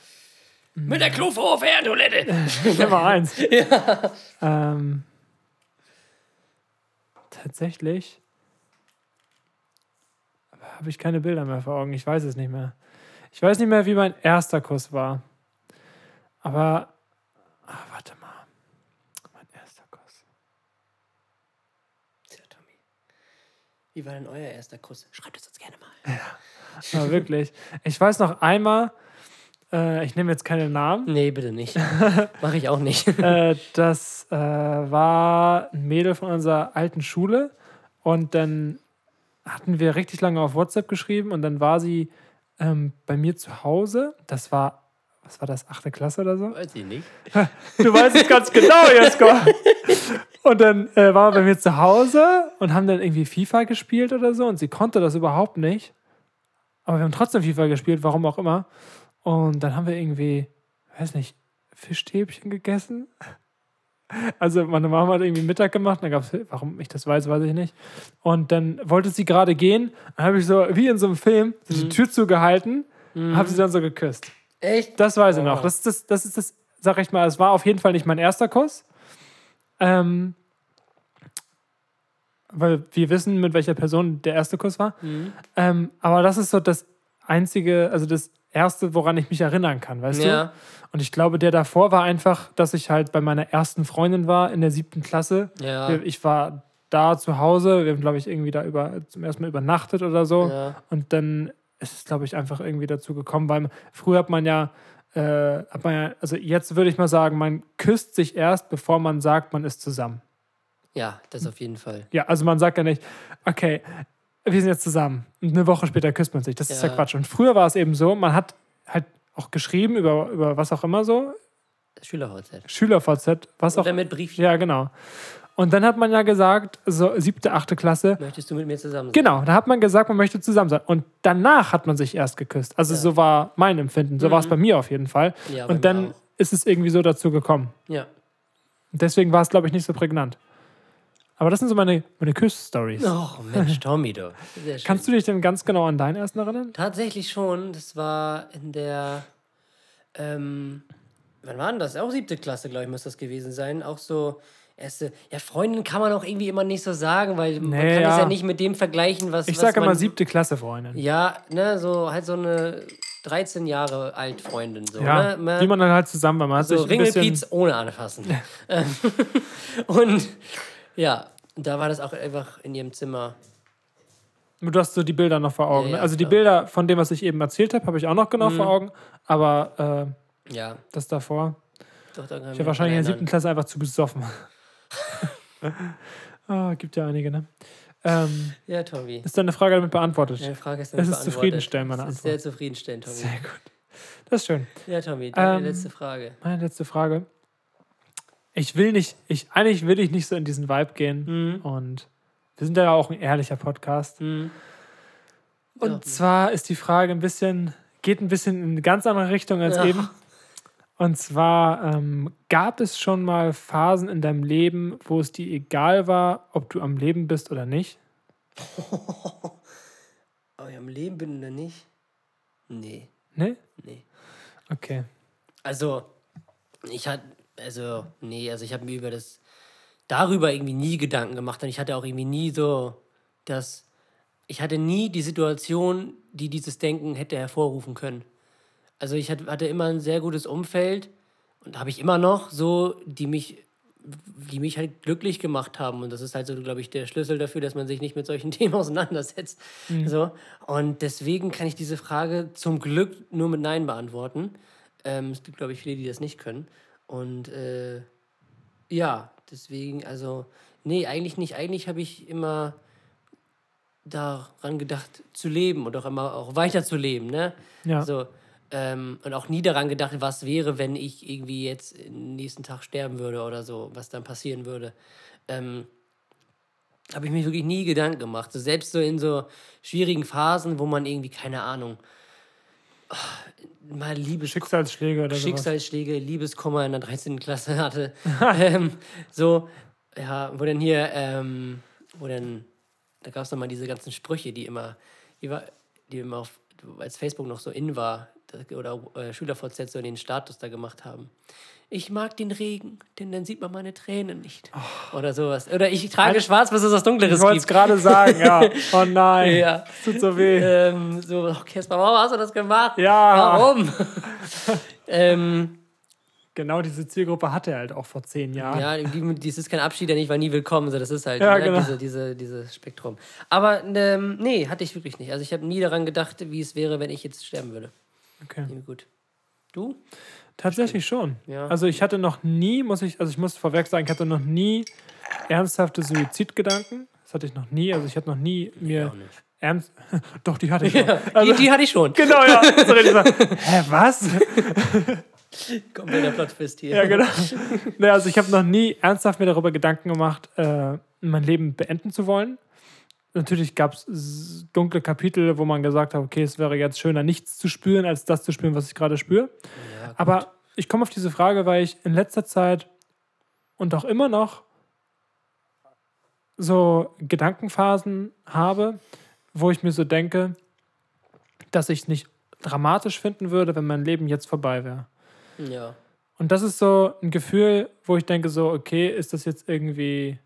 Mit der Klofrau Ferntoilette. Nummer eins. Ähm, tatsächlich habe ich keine Bilder mehr vor Augen. Ich weiß es nicht mehr. Ich weiß nicht mehr, wie mein erster Kuss war. Aber, ah, warte mal. Mein erster Kuss. Tja, Tommy. Wie war denn euer erster Kuss? Schreibt es uns gerne mal. Aber wirklich. Ich weiß noch einmal, äh, ich nehme jetzt keine Namen. Nee, bitte nicht. Mache ich auch nicht. äh, das äh, war ein Mädel von unserer alten Schule und dann hatten wir richtig lange auf WhatsApp geschrieben und dann war sie ähm, bei mir zu Hause. Das war, was war das, achte Klasse oder so? Weiß ich nicht. Du weißt es ganz genau, Jesko. Und dann äh, waren wir bei mir zu Hause und haben dann irgendwie FIFA gespielt oder so und sie konnte das überhaupt nicht. Aber wir haben trotzdem FIFA gespielt, warum auch immer. Und dann haben wir irgendwie, weiß nicht, Fischstäbchen gegessen. Also meine Mama hat irgendwie Mittag gemacht, dann gab es, warum ich das weiß, weiß ich nicht. Und dann wollte sie gerade gehen, dann habe ich so, wie in so einem Film, so die Tür zugehalten und habe sie dann so geküsst. Echt? Das weiß ich noch. Das ist das, das ist das, sag ich mal, es war auf jeden Fall nicht mein erster Kuss. Ähm, weil wir wissen, mit welcher Person der erste Kuss war. Mhm. Ähm, aber das ist so das einzige, also das erste, woran ich mich erinnern kann, weißt Ja. du? Und ich glaube, der davor war einfach, dass ich halt bei meiner ersten Freundin war in der siebten Klasse. Ja. Ich war da zu Hause, wir haben, glaube ich, irgendwie da über, zum ersten Mal übernachtet oder so. Ja. Und dann ist es, glaube ich, einfach irgendwie dazu gekommen, weil früher hat man ja, äh, hat man ja, also jetzt würde ich mal sagen, man küsst sich erst, bevor man sagt, man ist zusammen. Ja, das auf jeden Fall. Ja, also man sagt ja nicht, okay, wir sind jetzt zusammen. Und eine Woche später küsst man sich. Das ist ja Ja. Quatsch. Und früher war es eben so, man hat halt auch geschrieben über, über was auch immer so, Schüler-VZ. Schüler-VZ, was auch Oder mit Briefchen. Ja, genau. Und dann hat man ja gesagt, so siebte, achte Klasse, Möchtest du mit mir zusammen sein? Genau, da hat man gesagt, man möchte zusammen sein. Und danach hat man sich erst geküsst. Also so war mein Empfinden. So war es bei mir auf jeden Fall. Mhm. Ja, und dann auch. ist es irgendwie so dazu gekommen. Ja. Und deswegen war es, glaube ich, nicht so prägnant. Aber das sind so meine, meine Küss-Stories. Oh, Mensch, Tommy, du. Kannst du dich denn ganz genau an deinen ersten erinnern? Tatsächlich schon. Das war in der. Ähm, wann war denn das? Auch siebte Klasse, glaube ich, muss das gewesen sein. Auch so erste. Ja, Freundin kann man auch irgendwie immer nicht so sagen, weil man Nee, kann es ja. ja nicht mit dem vergleichen, was. Ich sage immer man, siebte Klasse, Freundin. Ja, ne, so halt so eine 13 Jahre alt Freundin. So, Ja, ne? wie man dann halt zusammen war. Man hat So sich ein bisschen, Ringelpiez ohne anfassen. Ähm, und ja, da war das auch einfach in ihrem Zimmer. Du hast so die Bilder noch vor Augen. Ja, ne? ja, Also die klar. Bilder von dem, was ich eben erzählt habe, habe ich auch noch genau vor Augen. Aber äh, Ja, das davor. doch, da Ich war wahrscheinlich in der siebten Klasse einfach zu besoffen. ah, gibt ja einige, ne? Ähm, Ja, Tommy. ist deine Frage damit beantwortet? Deine Frage ist Es damit ist beantwortet. zufriedenstellend, meine Es ist Antwort. sehr zufriedenstellend, Tommy. Sehr gut. Das ist schön. Ja, Tommy, deine Ähm, letzte Frage. Meine letzte Frage. Ich will nicht, ich, eigentlich will ich nicht so in diesen Vibe gehen. Mhm. Und wir sind ja auch ein ehrlicher Podcast. Mhm. Und Ja. zwar ist die Frage ein bisschen, geht ein bisschen in eine ganz andere Richtung als Ja. eben. Und zwar ähm, gab es schon mal Phasen in deinem Leben, wo es dir egal war, ob du am Leben bist oder nicht? Ob ich am Leben bin oder nicht? Nee, Ne? nee. Okay. Also, ich hatte, also, nee, also ich habe mir über das, darüber irgendwie nie Gedanken gemacht und ich hatte auch irgendwie nie so das, ich hatte nie die Situation, die dieses Denken hätte hervorrufen können. Also ich hat- hatte immer ein sehr gutes Umfeld und habe ich immer noch so, die mich, die mich halt glücklich gemacht haben. Und das ist halt so, glaube ich, der Schlüssel dafür, dass man sich nicht mit solchen Themen auseinandersetzt. So. Und deswegen kann ich diese Frage zum Glück nur mit Nein beantworten. Ähm, es gibt, glaube ich, viele, die das nicht können. Und äh, ja, deswegen, also, nee, eigentlich nicht. Eigentlich habe ich immer daran gedacht, zu leben und auch immer auch weiter zu leben, ne? Ja. So, ähm, und auch nie daran gedacht, was wäre, wenn ich irgendwie jetzt nächsten Tag sterben würde oder so, was dann passieren würde. Ähm, habe ich mir wirklich nie Gedanken gemacht. So, selbst so in so schwierigen Phasen, wo man irgendwie, keine Ahnung, ah, mal Liebes Schicksalsschläge oder sowas. Schicksalsschläge, Liebeskummer in der 13. Klasse hatte. ähm, so, ja, wo dann hier, ähm, wo dann, da gab es nochmal diese ganzen Sprüche, die immer, die, immer auf, als Facebook noch so in war, oder äh, SchülerVZ so den Status da gemacht haben. Ich mag den Regen, denn dann sieht man meine Tränen nicht. Oder sowas. Oder ich trage Alter, schwarz, bis es was Dunkleres Ich wollte es gibt. gerade sagen, ja. Oh nein. Ja. Es tut so weh. Ähm, so, oh, Casper, warum hast du das gemacht? Ja. Warum? ähm, Genau diese Zielgruppe hatte er halt auch vor zehn Jahren. Ja, dies ist kein Abschied, der nicht war nie willkommen. So, das ist halt Ja, ne, genau. diese, diese, dieses Spektrum. Aber ähm, nee, hatte ich wirklich nicht. Also ich habe nie daran gedacht, wie es wäre, wenn ich jetzt sterben würde. Okay. Nee, gut. Du? Tatsächlich schon. Ja. Also ich hatte noch nie, muss ich, also ich muss vorweg sagen, ich hatte noch nie ernsthafte Suizidgedanken. Das hatte ich noch nie. Also ich hatte noch nie mir auch nicht. ernst. Doch, die hatte ich schon. die, die hatte ich schon. Genau, ja. Hä, was? Kompletter Plotfist hier. Ja, genau. Nee, also ich habe noch nie ernsthaft mir darüber Gedanken gemacht, äh, mein Leben beenden zu wollen. Natürlich gab es dunkle Kapitel, wo man gesagt hat, okay, es wäre jetzt schöner, nichts zu spüren, als das zu spüren, was ich gerade spüre. Ja, Aber ich komme auf diese Frage, weil ich in letzter Zeit und auch immer noch so Gedankenphasen habe, wo ich mir so denke, dass ich es nicht dramatisch finden würde, wenn mein Leben jetzt vorbei wäre. ja. Und das ist so ein Gefühl, wo ich denke so, okay, ist das jetzt irgendwie,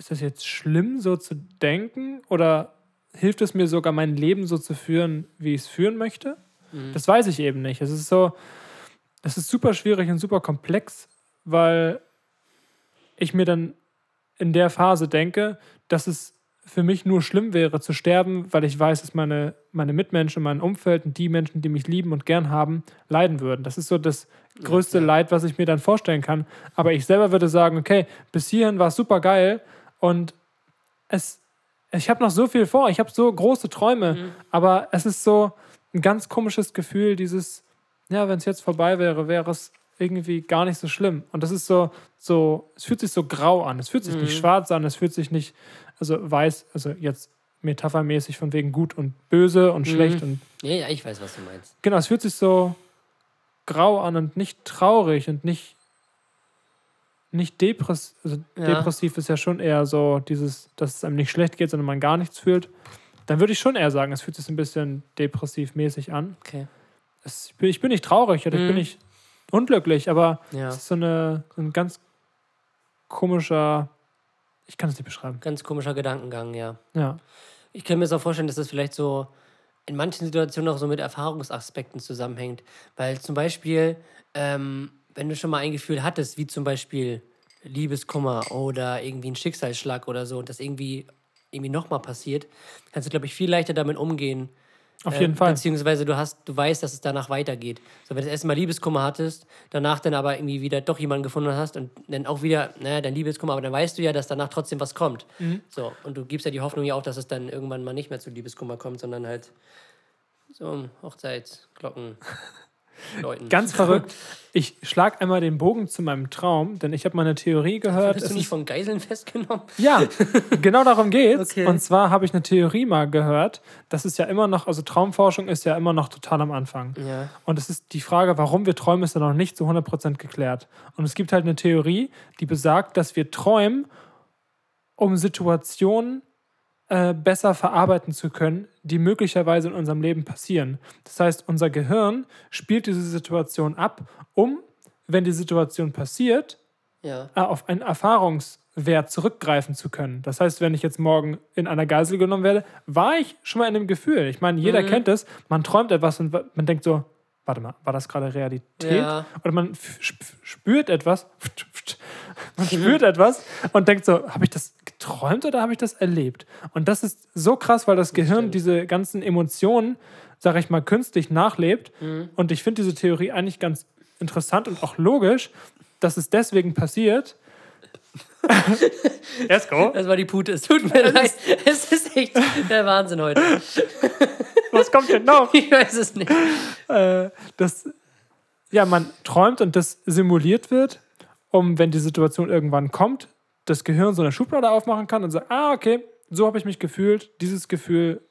ist das jetzt schlimm, so zu denken? Oder hilft es mir sogar, mein Leben so zu führen, wie ich es führen möchte? Das weiß ich eben nicht. Es ist so, es ist super schwierig und super komplex, weil ich mir dann in der Phase denke, dass es für mich nur schlimm wäre zu sterben, weil ich weiß, dass meine, meine Mitmenschen, mein Umfeld und die Menschen, die mich lieben und gern haben, leiden würden. Das ist so das größte Leid, was ich mir dann vorstellen kann. Aber ich selber würde sagen, okay, bis hierhin war es super geil und es, ich habe noch so viel vor, ich habe so große Träume, aber es ist so ein ganz komisches Gefühl, dieses, ja, wenn es jetzt vorbei wäre, wäre es irgendwie gar nicht so schlimm. Und das ist so, so, es fühlt sich so grau an. Es fühlt sich nicht schwarz an, es fühlt sich nicht, also weiß, also jetzt metaphermäßig von wegen gut und böse und schlecht und Ja, ja, ich weiß, was du meinst. genau, es fühlt sich so grau an und nicht traurig und nicht, nicht depress also Ja. depressiv ist ja schon eher so dieses, dass es einem nicht schlecht geht, sondern man gar nichts fühlt. Dann würde ich schon eher sagen, es fühlt sich so ein bisschen depressiv-mäßig an. Okay. Es, ich bin- ich bin nicht traurig oder ich bin Mhm. nicht unglücklich, aber Ja. es ist so, eine, so ein ganz komischer, ich kann es nicht beschreiben. Ganz komischer Gedankengang, ja. Ja, Ich kann mir das auch vorstellen, dass das vielleicht so in manchen Situationen auch so mit Erfahrungsaspekten zusammenhängt. Weil zum Beispiel, ähm, wenn du schon mal ein Gefühl hattest, wie zum Beispiel Liebeskummer oder irgendwie ein Schicksalsschlag oder so, und das irgendwie, irgendwie nochmal passiert, kannst du, glaube ich, viel leichter damit umgehen. auf Äh, jeden Fall. Beziehungsweise du hast, du weißt, dass es danach weitergeht. So, wenn du das erste Mal Liebeskummer hattest, danach dann aber irgendwie wieder doch jemanden gefunden hast und dann auch wieder, naja, dein Liebeskummer, aber dann weißt du ja, dass danach trotzdem was kommt. Mhm. So, und du gibst ja die Hoffnung ja auch, dass es dann irgendwann mal nicht mehr zu Liebeskummer kommt, sondern halt so Hochzeitsglocken läuten. Ganz verrückt. Ich schlage einmal den Bogen zu meinem Traum, denn ich habe mal eine Theorie gehört. Bist es du nicht von Geiseln festgenommen? Ja, genau darum geht's. Okay. Und zwar habe ich eine Theorie mal gehört. Das ist ja immer noch, also Traumforschung ist ja immer noch total am Anfang. Ja. Und es ist die Frage, warum wir träumen, ist ja noch nicht zu 100% geklärt. Und es gibt halt eine Theorie, die besagt, dass wir träumen, um Situationen äh, besser verarbeiten zu können, die möglicherweise in unserem Leben passieren. Das heißt, unser Gehirn spielt diese Situation ab, um, wenn die Situation passiert, Ja. äh, auf einen Erfahrungswert zurückgreifen zu können. Das heißt, wenn ich jetzt morgen in einer Geisel genommen werde, war ich schon mal in dem Gefühl. Ich meine, jeder kennt es, man träumt etwas und man denkt so, warte mal, war das gerade Realität? Ja. Oder man f- sp- spürt man spürt etwas und denkt so, habe ich das geträumt oder habe ich das erlebt? Und das ist so krass, weil das Gehirn diese ganzen Emotionen, sage ich mal, künstlich nachlebt. Und ich finde diese Theorie eigentlich ganz interessant und auch logisch, dass es deswegen passiert. Esko, Das war die Pute. Es tut mir leid. Es ist echt der Wahnsinn heute. was kommt denn noch? Ich weiß es nicht. äh, dass ja, man träumt und das simuliert wird, um, wenn die Situation irgendwann kommt, das Gehirn so eine Schublade aufmachen kann und sagt, ah, okay, so habe ich mich gefühlt, dieses Gefühl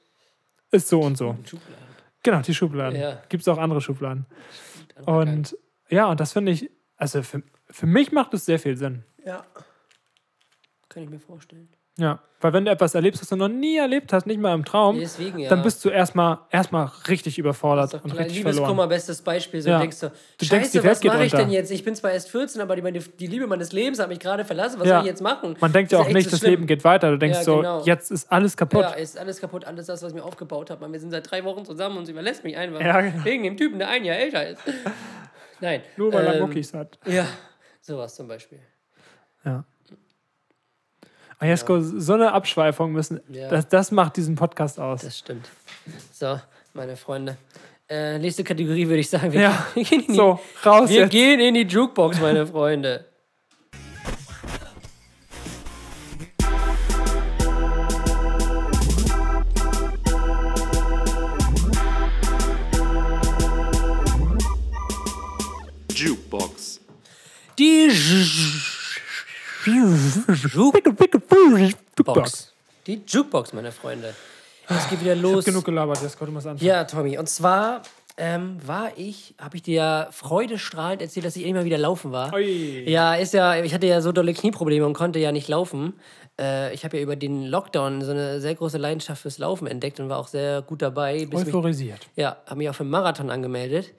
ist so und so. Genau, die Schubladen. Ja. Gibt es auch andere Schubladen. Und ja, und das finde ich, also für, für mich macht es sehr viel Sinn. Ja. Kann ich mir vorstellen. Ja, weil wenn du etwas erlebst, was du noch nie erlebt hast, nicht mal im Traum, Deswegen, ja. dann bist du erstmal erstmal richtig überfordert und klar, richtig Liebeskummer, verloren. bestes Beispiel. So Ja. denkst du, Du Scheiße, denkst, was mache ich denn jetzt? Ich bin zwar erst 14, aber die, meine, die Liebe meines Lebens hat mich gerade verlassen. Was Ja. soll ich jetzt machen? Man denkt ja Das auch nicht, das so schlimm. Leben geht weiter. Du denkst Ja, so, genau. jetzt ist alles kaputt. Ja, ist alles kaputt, alles das, was ich mir aufgebaut habe. Wir sind seit drei Wochen zusammen und sie überlässt mich einfach. Ja, genau. Wegen dem Typen, der ein Jahr älter ist. Nein. Nur weil er ähm, Muckis hat. Ja, sowas zum Beispiel. Ja. Ah, Jesko, so eine Abschweifung müssen, Ja. das, das macht diesen Podcast aus. Das stimmt. So, meine Freunde. Äh, nächste Kategorie würde ich sagen. Wir, Ja. wir, gehen, in die, So, raus wir jetzt. gehen in die Jukebox, meine Freunde. Jukebox. Die Jukebox. Die Jukebox, meine Freunde. Es geht wieder los. Genug gelabert, Jesko, du musst anfangen. Ja, Tommy. Und zwar ähm, war ich, habe ich dir ja freudestrahlend erzählt, dass ich immer wieder laufen war. Ui. Ja, ist ja, ich hatte ja so dolle Knieprobleme und konnte ja nicht laufen. Äh, ich habe ja über den Lockdown so eine sehr große Leidenschaft fürs Laufen entdeckt und war auch sehr gut dabei. Bis mich, Euphorisiert. ja, habe mich auch für einen Marathon angemeldet.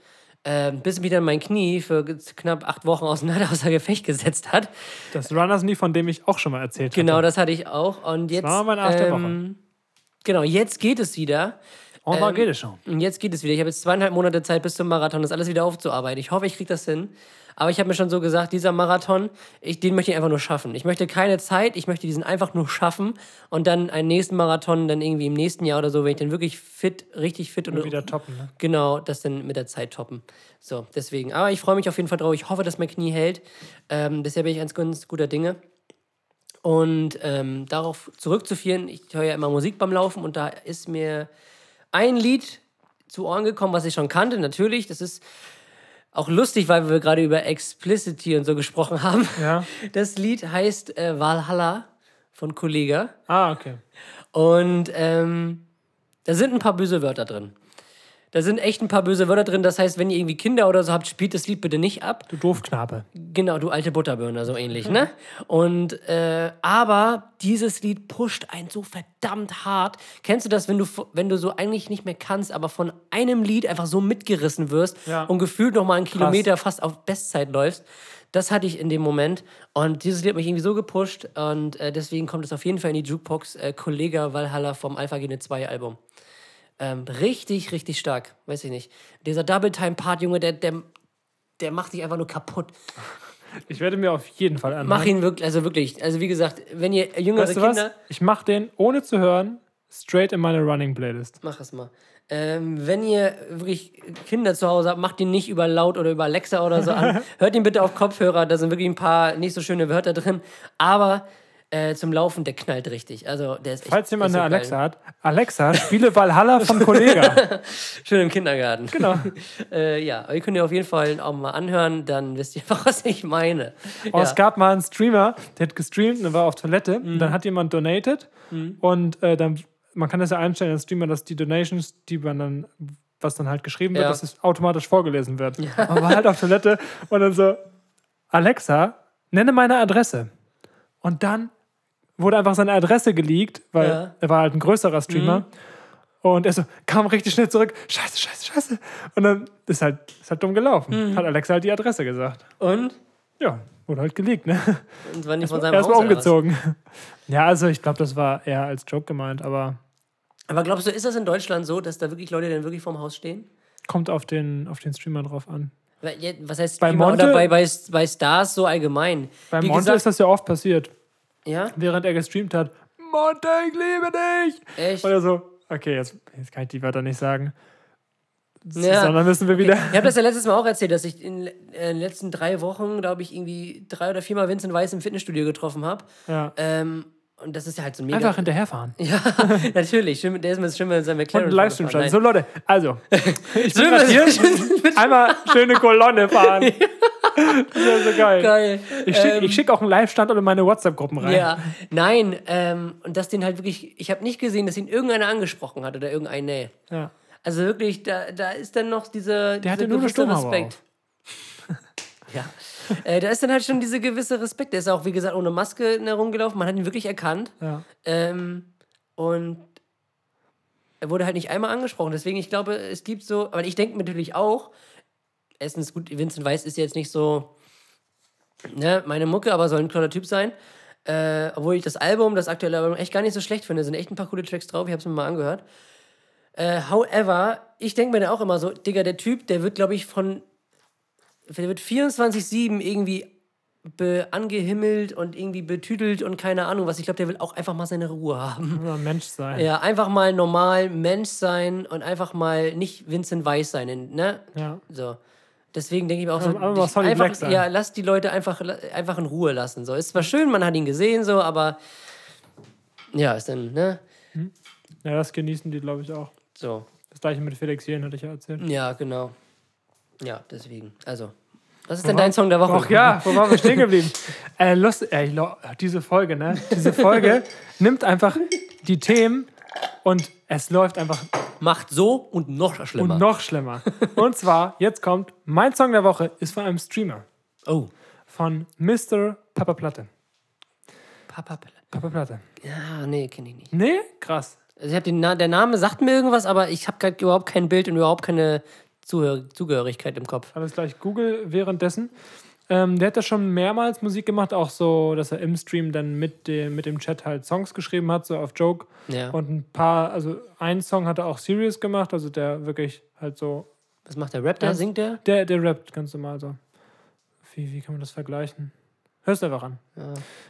Ähm, bis mich dann mein Knie für knapp acht Wochen auseinander außer Gefecht gesetzt hat. Das Runners Nie, von dem ich auch schon mal erzählt Genau, hatte. das hatte ich auch. Und jetzt. war mein Arsch der ähm, Genau, jetzt geht es wieder. Und da ähm, geht es schon. Und jetzt geht es wieder. Ich habe jetzt zweieinhalb Monate Zeit bis zum Marathon, das alles wieder aufzuarbeiten. Ich hoffe, ich kriege das hin. Aber ich habe mir schon so gesagt, dieser Marathon, ich, den möchte ich einfach nur schaffen. Ich möchte keine Zeit, ich möchte diesen einfach nur schaffen und dann einen nächsten Marathon, dann irgendwie im nächsten Jahr oder so, wenn ich dann wirklich fit, richtig fit und Wieder toppen, ne? Genau, das dann mit der Zeit toppen. So, deswegen. Aber ich freue mich auf jeden Fall drauf. Ich hoffe, dass mein Knie hält. Ähm, bisher bin ich ganz, ganz guter Dinge. Und ähm, darauf zurückzuführen, ich höre ja immer Musik beim Laufen und da ist mir ein Lied zu Ohren gekommen, was ich schon kannte, natürlich. Das ist auch lustig, weil wir gerade über Explicity und so gesprochen haben. Ja. Das Lied heißt äh, Valhalla von Kollega. Ah, okay. Und ähm, da sind ein paar böse Wörter drin. Da sind echt ein paar böse Wörter drin. Das heißt, wenn ihr irgendwie Kinder oder so habt, spielt das Lied bitte nicht ab. Du Doofknabe. Genau, du alte Butterbirne, so ähnlich, ne? Und, äh, aber dieses Lied pusht einen so verdammt hart. Kennst du das, wenn du, wenn du so eigentlich nicht mehr kannst, aber von einem Lied einfach so mitgerissen wirst Ja. und gefühlt noch mal einen Kilometer fast auf Bestzeit läufst? Das hatte ich in dem Moment. Und dieses Lied hat mich irgendwie so gepusht. Und äh, deswegen kommt es auf jeden Fall in die Jukebox. Äh, Kollega Valhalla vom Alpha Gene 2 Album. Ähm, richtig, richtig stark. Weiß ich nicht. Dieser Double-Time-Part, Junge, der, der, der macht dich einfach nur kaputt. Ich werde mir auf jeden Fall anhören. Mach ihn wirklich, also wirklich. Also wie gesagt, wenn ihr jüngere Weißt du was? Kinder. Ich mach den, ohne zu hören, straight in meine Running Playlist. Mach es mal. Ähm, wenn ihr wirklich Kinder zu Hause habt, macht ihn nicht über laut oder über Alexa oder so an. Hört ihn bitte auf Kopfhörer, da sind wirklich ein paar nicht so schöne Wörter drin. Aber äh, zum Laufen, der knallt richtig. Also der ist echt, Falls jemand ist so eine geil. Alexa hat, Alexa, spiele Valhalla von Kollega. Schön im Kindergarten. Genau. äh, ja, aber ihr könnt ihr auf jeden Fall auch mal anhören, dann wisst ihr, was ich meine. Oh, ja. Es gab mal einen Streamer, der hat gestreamt und war auf Toilette. Und Mhm. dann hat jemand donated. Und äh, dann, man kann das ja einstellen als Streamer, dass die Donations, die man dann, was dann halt geschrieben wird, Ja. dass es automatisch vorgelesen wird. Man war halt auf Toilette und dann so, Alexa, nenne meine Adresse. Und dann wurde einfach seine Adresse geleakt, weil Ja. er war halt ein größerer Streamer. Und er so, kam richtig schnell zurück, scheiße, scheiße, scheiße. Und dann ist halt, ist halt dumm gelaufen. Hat Alexa halt die Adresse gesagt. Und? Ja, wurde halt geleakt, ne? Und war nicht von seinem Erstmal Haus was? umgezogen. Ja, also ich glaube, das war eher als Joke gemeint, aber Aber glaubst du, ist das in Deutschland so, dass da wirklich Leute dann wirklich vorm Haus stehen? kommt auf den, auf den Streamer drauf an. Was heißt Bei Monte- oder bei, bei, bei Stars so allgemein? Bei Wie Monte gesagt- ist das ja oft passiert, Ja, während er gestreamt hat. Monte, ich liebe dich! echt? Und er so, okay, jetzt, jetzt kann ich die Wörter nicht sagen. Ja. Sondern müssen wir wieder. Ich habe das ja letztes Mal auch erzählt, dass ich in äh, den letzten drei Wochen, glaube ich, irgendwie drei oder viermal Vincent Weiss im Fitnessstudio getroffen habe. Ja. Ähm, und das ist ja halt so mega. Einfach hinterherfahren. Ja, natürlich. Schön, der ist mit, schön mit seinem Und McLaren. einen Livestream schalten. So, Leute, also. Ich bin hier. Einmal schöne Kolonne fahren. Das ist so geil. Geil. Ich schicke Ähm, schick auch einen Live-Standort in meine WhatsApp-Gruppen rein. Ja, nein, ähm, und dass den halt wirklich, ich habe nicht gesehen, dass ihn irgendeiner angesprochen hat oder irgendeine. Ja. Also wirklich, da, da ist dann noch diese, Der hatte dieser nur eine gewisse Sturmhaube Respekt. ja. Äh, da ist dann halt schon diese gewisse Respekt. Der ist auch, wie gesagt, ohne Maske herumgelaufen. Man hat ihn wirklich erkannt. Ja. Ähm, und er wurde halt nicht einmal angesprochen. Deswegen, ich glaube, es gibt so, aber ich denke natürlich auch, erstens gut, Vincent Weiss ist jetzt nicht so, ne, meine Mucke, aber soll ein toller Typ sein. Äh, obwohl ich das Album, das aktuelle Album, echt gar nicht so schlecht finde. Es sind echt ein paar coole Tracks drauf. Ich habe es mir mal angehört. Äh, however, ich denke mir dann auch immer so, Digga, der Typ, der wird, glaube ich, von. Der wird 24-7 irgendwie angehimmelt und irgendwie betütelt und keine Ahnung was. Ich glaube, der will auch einfach mal seine Ruhe haben. Ein Mensch sein. Ja, einfach mal normal Mensch sein und einfach mal nicht Vincent Weiss sein, ne? Ja. So. Deswegen denke ich mir auch so, Ja, aber Sonny einfach, ja, lass die Leute einfach, einfach in Ruhe lassen. So. Ist zwar schön, man hat ihn gesehen, so, aber ja, ist dann, ne? Ja, das genießen die, glaube ich, auch. So. Das gleiche mit Felix Jähn, hatte ich ja erzählt. Ja, genau. Ja, deswegen. Also, was ist denn dein Song der Woche? Ach ja, wo waren wir stehen geblieben? äh, lust, lo- diese Folge, ne? Diese Folge nimmt einfach die Themen und es läuft einfach Macht so und noch schlimmer. und noch schlimmer. Und zwar, jetzt kommt, mein Song der Woche ist von einem Streamer. oh. Von Mr. Papa Platte. Papa Pelle. Papa Platte. Ja, nee, kenne ich nicht. Nee? Krass. Also ich hab den Na der Name sagt mir irgendwas, aber ich habe gerade überhaupt kein Bild und überhaupt keine Zuhör Zugehörigkeit im Kopf. Alles gleich Google währenddessen. Ähm, der hat da schon mehrmals Musik gemacht, auch so, dass er im Stream dann mit dem, mit dem Chat halt Songs geschrieben hat, so auf Joke. Ja. Und ein paar, also einen Song hat er auch serious gemacht, also der wirklich halt so, Was macht der Rap da? Ernst? Singt der? der, der rappt ganz normal so. Wie, wie kann man das vergleichen? Hörst einfach an.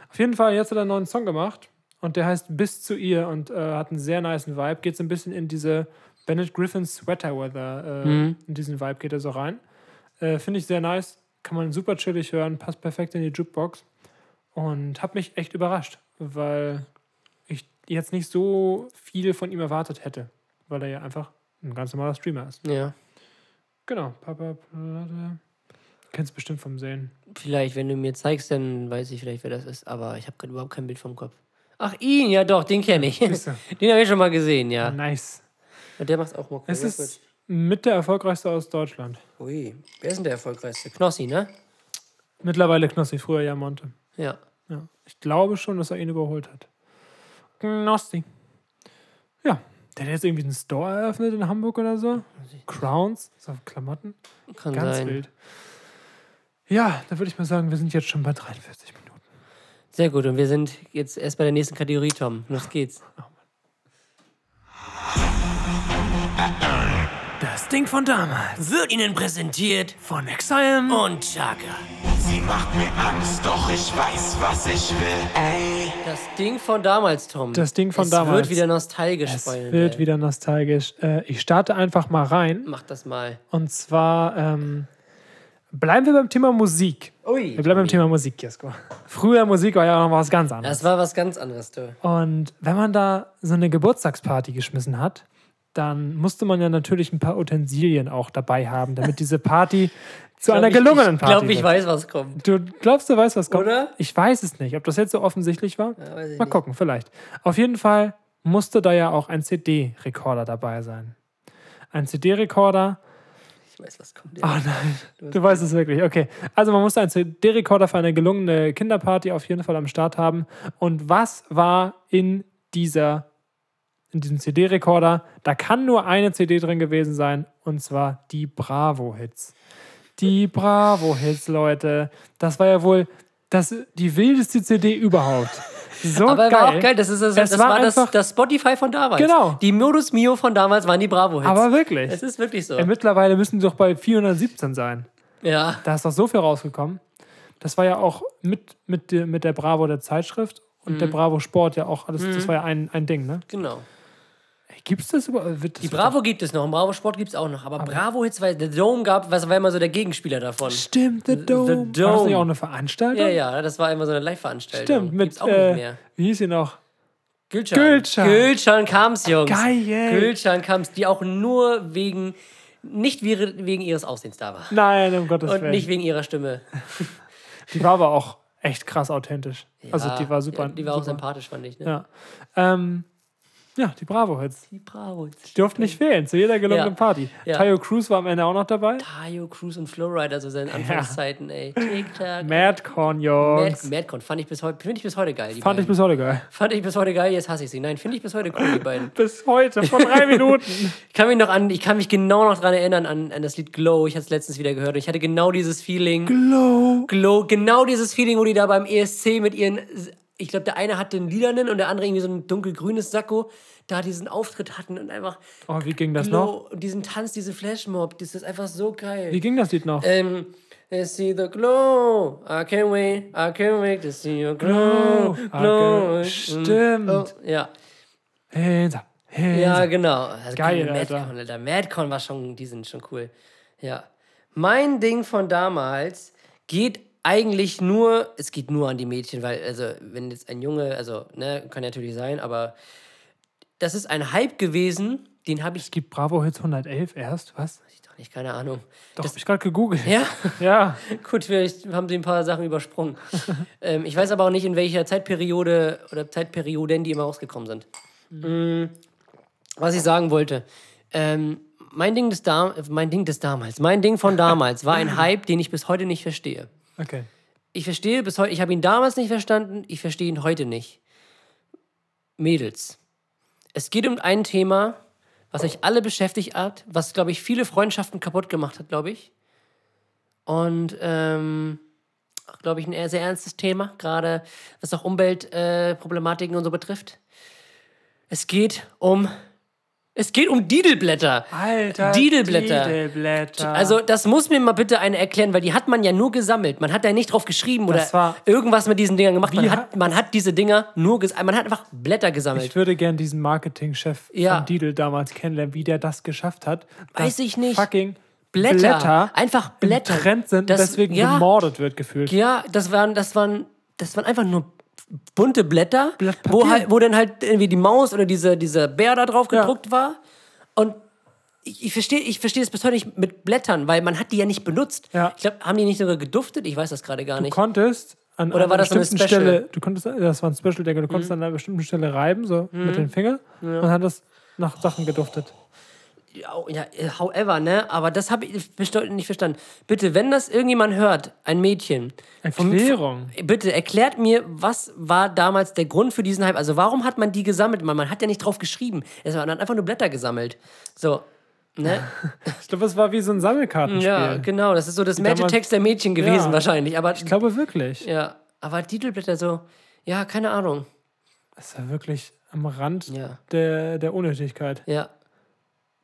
Auf jeden Fall, jetzt hat er einen neuen Song gemacht und der heißt Bis zu ihr und äh, hat einen sehr niceen Vibe. Geht so ein bisschen in diese Bennett Griffin Sweater Weather, äh, Mhm. in diesen Vibe geht er so rein. Äh, Finde ich sehr nice, kann man super chillig hören, passt perfekt in die Jukebox und hat mich echt überrascht, weil ich jetzt nicht so viel von ihm erwartet hätte, weil er ja einfach ein ganz normaler Streamer ist. Ja. Genau, Papa Platte. Kennst bestimmt vom Sehen. Vielleicht, wenn du mir zeigst, dann weiß ich vielleicht, wer das ist. Aber ich habe gerade überhaupt kein Bild vom Kopf. Ach, ihn, ja doch, den kenne ich. Den habe ich schon mal gesehen, ja. Nice. Und der macht auch Mucke. Es Ja, ist mit der erfolgreichste aus Deutschland. Ui, wer ist denn der erfolgreichste? Knossi, ne? Mittlerweile Knossi, früher ja Monte. Ja. Ja. Ich glaube schon, dass er ihn überholt hat. Knossi. Ja, der hat jetzt irgendwie einen Store eröffnet in Hamburg oder so. Crowns, so Klamotten. Kann Ganz sein. wild. Ja, da würde ich mal sagen, wir sind jetzt schon bei 43 Minuten. Sehr gut, und wir sind jetzt erst bei der nächsten Kategorie, Tom. Los geht's. Das Ding von damals. Wird Ihnen präsentiert Von Exile. und Chaka. Sie macht mir Angst, doch ich weiß, was ich will. Ey, Das Ding von damals, Tom. Das Ding von es damals. wird wieder nostalgisch, Es Freunde. wird wieder nostalgisch. Äh, ich starte einfach mal rein. Mach das mal. Und zwar ähm, bleiben wir beim Thema Musik. Ui. Wir bleiben beim Thema Musik, Jesko. Früher Musik war ja noch was ganz anderes. Das war was ganz anderes, du. Und wenn man da so eine Geburtstagsparty geschmissen hat, dann musste man ja natürlich ein paar Utensilien auch dabei haben, damit diese Party zu einer gelungenen Ich Party glaube, ich wird. weiß, was kommt. Du glaubst, du weißt, was kommt? Oder? Ich weiß es nicht. Ob das jetzt so offensichtlich war? ich Mal nicht. gucken, vielleicht. Auf jeden Fall musste da ja auch ein CD-Rekorder dabei sein. Ein CD-Rekorder weiß, was kommt. Oh nein, du weißt es wirklich. Okay, also man musste einen CD-Rekorder für eine gelungene Kinderparty auf jeden Fall am Start haben. Und was war in dieser in diesem CD-Rekorder? Da kann nur eine CD drin gewesen sein und zwar die Bravo-Hits. Die Bravo-Hits, Leute. Das war ja wohl das, die wildeste CD überhaupt. So Aber geil. war auch geil, das, ist das, Es das war war, das, das Spotify von damals. Genau. Die Modus Mio von damals waren die Bravo-Hits. Aber wirklich. Es ist wirklich so. Ey, mittlerweile müssen die doch bei 417 sein. ja. Da ist doch so viel rausgekommen. Das war ja auch mit, mit, der- mit der Bravo der Zeitschrift und Mhm. der Bravo Sport ja auch alles. Das war ja ein, ein Ding, ne? Genau. Gibt es das überhaupt? Wird das Die Bravo gibt es noch, und Bravo Sport gibt es auch noch. Aber, Bravo Hits, weil der Dome gab, was war immer so der Gegenspieler davon. Stimmt, The Dome. War das Dome. nicht auch eine Veranstaltung? Ja, ja, das war immer so eine Live-Veranstaltung. Stimmt, mit, Gibt's auch äh, nicht mehr. wie hieß sie noch? Gülcan. Gülcan. Gülcan kam's, Jungs. Geil. Gülcan kam's, die auch nur wegen, nicht wegen ihres Aussehens da war. Nein, um Gottes Und Willen. nicht wegen ihrer Stimme. Die war aber auch echt krass authentisch. also Ja, die war super. ja, Die war auch super. sympathisch, fand ich. Ne? Ja. Ähm, ja, die Bravo-Hits. Die Bravo Hits. Die durften nicht fehlen zu jeder gelungenen Ja. Party. Ja. Tayo Cruz war am Ende auch noch dabei. Tayo, Cruz und Flowrider, so seine Anfangszeiten, ey. TikTok. Madcon, Mad, Jungs. Madcon fand ich bis heute, finde ich bis heute geil. Die Fand ich beiden. bis heute geil. fand ich bis heute geil, jetzt hasse ich sie. Nein, finde ich bis heute cool, die beiden. Bis heute, vor drei Minuten. Ich kann mich noch an, ich kann mich genau noch dran erinnern an, an das Lied Glow. Ich hatte es letztens wieder gehört und ich hatte genau dieses Feeling. Glow. Glow, genau dieses Feeling, wo die da beim ESC mit ihren, ich glaube, der eine hatte einen lilanen und der andere irgendwie so ein dunkelgrünes Sakko, da diesen Auftritt hatten und einfach Oh, wie ging das noch? Glow und diesen Tanz, diese Flashmob, das ist einfach so geil. Wie ging das Lied noch? Ähm, I see the glow, I can't wait, I can't wait to see your glow, glow. Stimmt. Oh, ja. Up. Hands Ja, genau. Also Geil, Madcon, Alter. Alter. Madcon war schon, die sind schon cool. Ja. Mein Ding von damals geht eigentlich nur, es geht nur an die Mädchen, weil, also, wenn jetzt ein Junge, also, ne, kann natürlich sein, aber das ist ein Hype gewesen, den habe ich, Es gibt Bravo Hits 111 erst, was? ich doch nicht, keine Ahnung. Doch, hab ich gerade gegoogelt. Ja, Ja. gut, vielleicht haben sie ein paar Sachen übersprungen. ähm, ich weiß aber auch nicht, in welcher Zeitperiode oder Zeitperioden die immer rausgekommen sind. Mm, was ich sagen wollte. Ähm, mein, Ding des Dam mein Ding des damals, mein Ding von damals war ein Hype, den ich bis heute nicht verstehe. Okay. Ich verstehe bis heute, ich habe ihn damals nicht verstanden, ich verstehe ihn heute nicht. Mädels. Es geht um ein Thema, was euch alle beschäftigt hat, was, glaube ich, viele Freundschaften kaputt gemacht hat, glaube ich. Und, ähm, glaube ich, ein sehr ernstes Thema, gerade was auch Umweltproblematiken äh, und so betrifft. Es geht um, es geht um Didelblätter. Alter. Didelblätter. Didelblätter. Also, das muss mir mal bitte einer erklären, weil die hat man ja nur gesammelt. Man hat da nicht drauf geschrieben oder irgendwas mit diesen Dingern gemacht. Man ha- hat, man hat diese Dinger nur gesammelt. Man hat einfach Blätter gesammelt. ich würde gern diesen Marketingchef Ja. von Didel damals kennenlernen, wie der das geschafft hat. Weiß ich nicht. Fucking Blätter. Blätter, Einfach Blätter. im Trend sind Das- deswegen ja. gemordet wird gefühlt. Ja, das waren, das waren, das waren einfach nur bunte Blätter, wo, halt, wo dann halt irgendwie die Maus oder diese, dieser Bär da drauf Ja. gedruckt war. Und ich, ich verstehe ich versteh das bis heute nicht mit Blättern, weil man hat die ja nicht benutzt. Ja. Ich glaube, haben die nicht sogar geduftet? Ich weiß das gerade gar Du nicht. konntest an Oder einer war das so eine bestimmten Special? Mhm. Stelle, du konntest, das war ein Special, denke, du konntest an einer bestimmten Stelle reiben, so mit den Fingern und hat das nach Sachen geduftet. Ja, ja, however, ne? Aber das habe ich nicht verstanden. Bitte, wenn das irgendjemand hört, ein Mädchen, Erklärung. bitte erklärt mir, was war damals der Grund für diesen Hype? Also warum hat man die gesammelt? Man, man hat ja nicht drauf geschrieben. Es waren einfach nur Blätter gesammelt. So, ne? Ich glaube, es war wie so ein Sammelkartenspiel. ja, genau. Das ist so das Magic-Text der Mädchen gewesen Ja. wahrscheinlich. Aber, Ich glaube wirklich. ja, aber Titelblätter so, ja, keine Ahnung. Das war wirklich am Rand Ja. der, der Unnötigkeit. Ja.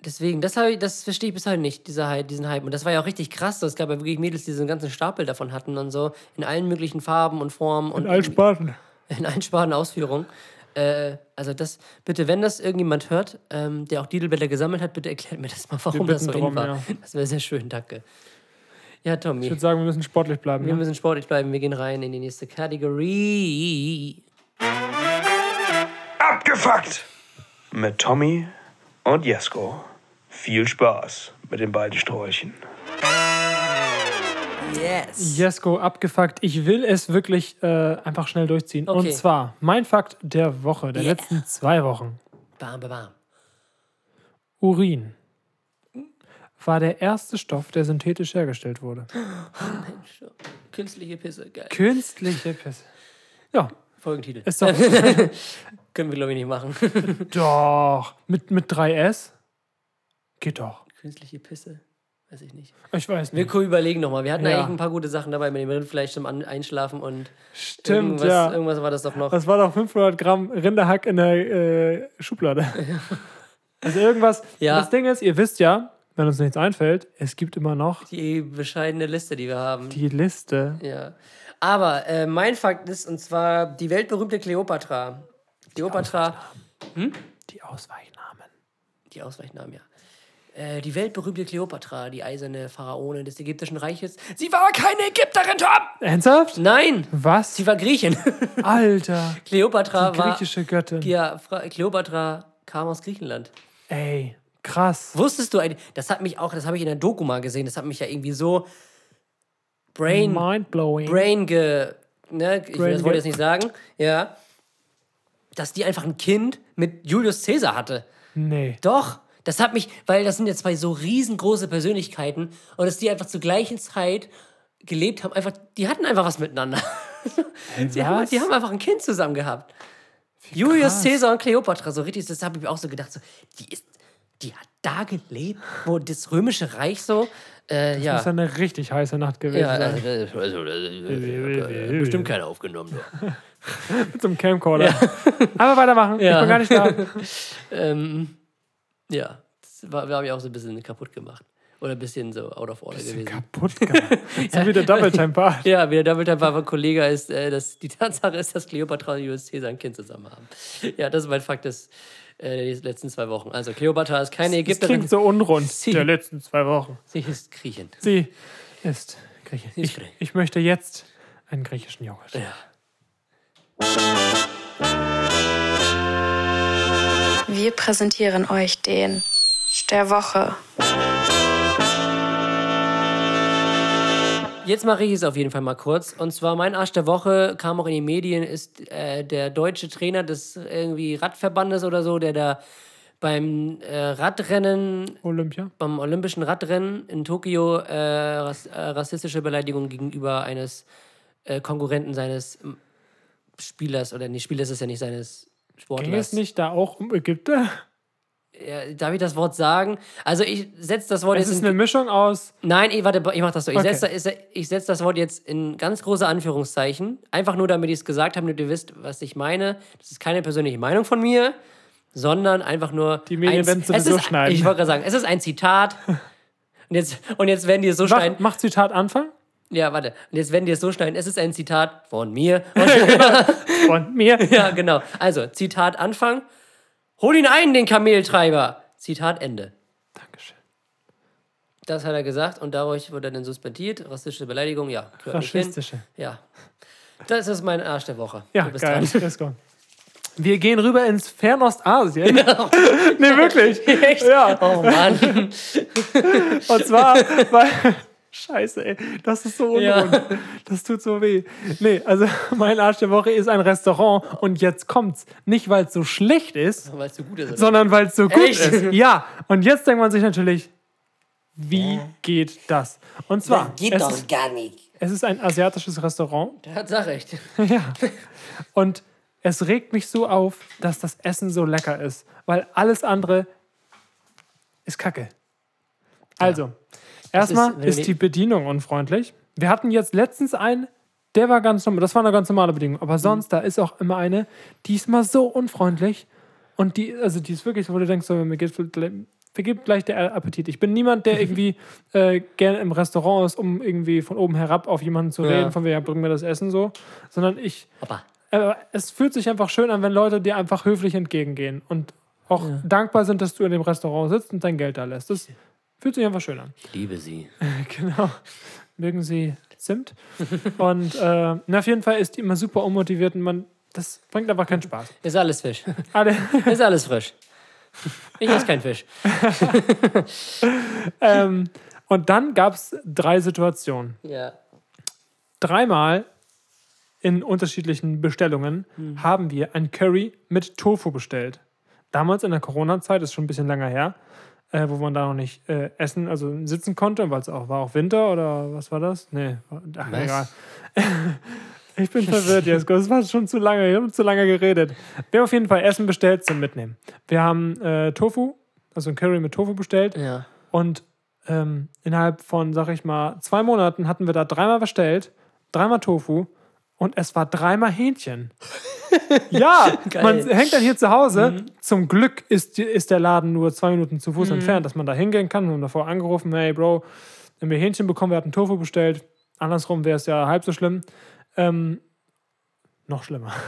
Deswegen, das, ich, das verstehe ich bis heute nicht, dieser Hype, diesen Hype. Und das war ja auch richtig krass. so. Es gab ja wirklich Mädels, die diesen ganzen Stapel davon hatten und so. In allen möglichen Farben und Formen. Und In allen Sparten. in allen Sparten Ausführungen. Äh, also das, bitte, wenn das irgendjemand hört, ähm, der auch Didelblätter gesammelt hat, bitte erklärt mir das mal, warum das so drum, war. ja. Das wäre sehr schön, danke. Ja, Ich Tommy, würde sagen, wir müssen sportlich bleiben. wir Ne? müssen sportlich bleiben. Wir gehen rein in die nächste Kategorie. Abgefuckt! Mit Tommy und Jesko. Viel Spaß mit den beiden Sträuchen. Yes. Jesko abgefuckt. Ich will es wirklich äh, einfach schnell durchziehen. Okay. Und zwar mein Fakt der Woche, der Yeah. letzten zwei Wochen. Bam, bam, bam. Urin. war der erste Stoff, der synthetisch hergestellt wurde. Künstliche Pisse, geil. Künstliche Pisse. Ja, Folgentitel. ist doch. Können wir, glaube ich, nicht machen. doch. Mit, mit 3S? Geht doch. Künstliche Pisse? Weiß ich nicht. Ich weiß Wir nicht. co- überlegen nochmal. Wir hatten Ja. eigentlich ein paar gute Sachen dabei mit dem Rindfleisch zum Einschlafen und Stimmt, irgendwas, ja. irgendwas war das doch noch. Das war doch 500 Gramm Rinderhack in der äh, Schublade. Also irgendwas. Ja. Das Ding ist, ihr wisst ja, wenn uns nichts einfällt, es gibt immer noch Die bescheidene Liste, die wir haben. die Liste. Ja. Aber äh, mein Fakt ist, und zwar die weltberühmte Kleopatra. Kleopatra, Die Ausweichnamen. die Ausweichnamen, ja. Äh, die weltberühmte Kleopatra, die eiserne Pharaonin des ägyptischen Reiches. Sie war keine Ägypterin, Tom! Ernsthaft? Nein! Was? Sie war Griechin. Alter. Kleopatra Die griechische Göttin. Ja, Kleopatra kam aus Griechenland. Ey, krass. Wusstest du, eigentlich- das hat mich auch, das habe ich in der Doku mal gesehen, das hat mich ja irgendwie so brain, Mindblowing. brain ge, ne, ich Brain das wollte ich jetzt nicht sagen, ja, dass die einfach ein Kind mit Julius Caesar hatte. Nee. Doch, das hat mich, weil das sind ja zwei so riesengroße Persönlichkeiten und dass die einfach zur gleichen Zeit gelebt haben, einfach, die hatten einfach was miteinander. die, haben, die haben einfach ein Kind zusammen gehabt. Julius krass. Caesar und Kleopatra, so richtig, das habe ich mir auch so gedacht, so, die ist, die hat da gelebt, wo das römische Reich so, äh, ja. Das ist eine richtig heiße Nacht gewesen. Ja, sein. also, das- also, das- äh, bestimmt keiner aufgenommen. Mit so einem Camcorder. Aber weitermachen. Ja. Ich bin gar nicht da. Ähm, ja, das war, habe ich auch so ein bisschen kaputt gemacht. Oder ein bisschen so out of order gewesen. Kaputt gemacht. So wie der Double Time Part. Ja, wie der Double Time war Kollege ist, äh, dass die Tatsache ist, dass Cleopatra und Julius Caesar ein Kind zusammen haben. Ja, das ist mein Fakt des äh, die letzten zwei Wochen. Also Cleopatra ist keine Das Ägypterin, klingt so unrund. Sie- Der letzten zwei Wochen. sie ist Griechin. Sie ist Griechin. Sie ist Ich, Griechin. ich möchte jetzt einen griechischen Joghurt. Ja. Wir präsentieren euch den der Woche. Jetzt mache ich es auf jeden Fall mal kurz. Und zwar mein Arsch der Woche kam auch in die Medien, ist äh, der deutsche Trainer des irgendwie Radverbandes oder so, der da beim äh, Radrennen Olympia. beim olympischen Radrennen in Tokio äh, rass, äh, rassistische Beleidigung gegenüber eines äh, Konkurrenten seines Spielers oder nee, Spieler ist ja nicht seines Ging Sportlers. es nicht da auch um Ägypter? Ja, darf ich das Wort sagen? Also ich setze das Wort Es jetzt ist in eine Mischung aus. Nein, ich, warte, ich mach das so. Ich Okay. setze ich setz das Wort jetzt in ganz große Anführungszeichen. Einfach nur, damit ich es gesagt habe, damit ihr wisst, was ich meine. Das ist keine persönliche Meinung von mir, sondern einfach nur. Die Medien ein- werden es sowieso ist, schneiden. Ich wollte gerade sagen, es ist ein Zitat. Und jetzt, und jetzt werden die es so Mach, schneiden. mach Zitat Anfang. Ja, warte. Und jetzt werden die es so schneiden. Es ist ein Zitat von mir. Von mir. ja, genau. Also, Zitat Anfang. Hol ihn ein, den Kameltreiber. Zitat Ende. Dankeschön. Das hat er gesagt und dadurch wurde er dann suspendiert. Rassistische Beleidigung, ja. Faschistische. Ja. Das ist mein Arsch der Woche. Ja, du bist geil. dran. Let's go. Wir gehen rüber ins Fernostasien. nee, wirklich. Echt? Ja. Oh Mann. Und zwar, weil. Scheiße, ey. Das ist so Ja. unrund. Das tut so weh. Nee, also mein Arsch der Woche ist ein Restaurant und jetzt kommt's. Nicht, weil es so schlecht ist, Weil es so gut ist. Sondern weil es so gut Echt? ist. Ja. Und jetzt denkt man sich natürlich, wie geht das? Und zwar, es, ist, gar nicht. es ist ein asiatisches Restaurant. Der hat recht. Ja. Und es regt mich so auf, dass das Essen so lecker ist, weil alles andere ist Kacke. Also, erstmal ist- ist, die- die Bedienung unfreundlich. Wir hatten jetzt letztens einen, der war ganz normal, das war eine ganz normale Bedienung, aber sonst, da ist auch immer eine, die ist mal so unfreundlich und die, also die ist wirklich so, wo du denkst, so, mir geht vergibt gleich der Appetit. Ich bin niemand, der irgendwie äh, gerne im Restaurant ist, um irgendwie von oben herab auf jemanden zu Ja. reden, von wegen, ja, bring mir das Essen so, sondern ich, Aber äh, es fühlt sich einfach schön an, wenn Leute dir einfach höflich entgegengehen und auch dankbar sind, dass du in dem Restaurant sitzt und dein Geld da lässt. Das fühlt sich einfach schön an. ich liebe sie. Genau. Mögen sie Zimt. Und äh, na, auf jeden Fall ist die immer super unmotiviert und man, das bringt einfach keinen Spaß. Ist alles Fisch. Alle, Ist alles frisch. Ich esse kein Fisch. ähm, und dann gab es drei Situationen. Ja. Dreimal in unterschiedlichen Bestellungen haben wir ein Curry mit Tofu bestellt. Damals in der Corona-Zeit, ist schon ein bisschen länger her. Äh, wo man da noch nicht äh, essen, also sitzen konnte, weil es auch war auch Winter oder was war das? Nee, ach, Was? egal. ich bin verwirrt, Jesko. Das war schon zu lange. Wir haben zu lange geredet. Wir haben auf jeden Fall Essen bestellt zum Mitnehmen. Wir haben äh, Tofu, also ein Curry mit Tofu bestellt. Ja. Und ähm, innerhalb von, sag ich mal, zwei Monaten hatten wir da dreimal bestellt, dreimal Tofu und es war dreimal Hähnchen. ja, Geil. man hängt dann hier zu Hause. Zum Glück ist, ist der Laden nur zwei Minuten zu Fuß entfernt, dass man da hingehen kann. Wir haben davor angerufen, hey Bro, wenn wir Hähnchen bekommen, wir hatten Tofu bestellt. Andersrum wäre es ja halb so schlimm. Ähm, noch schlimmer.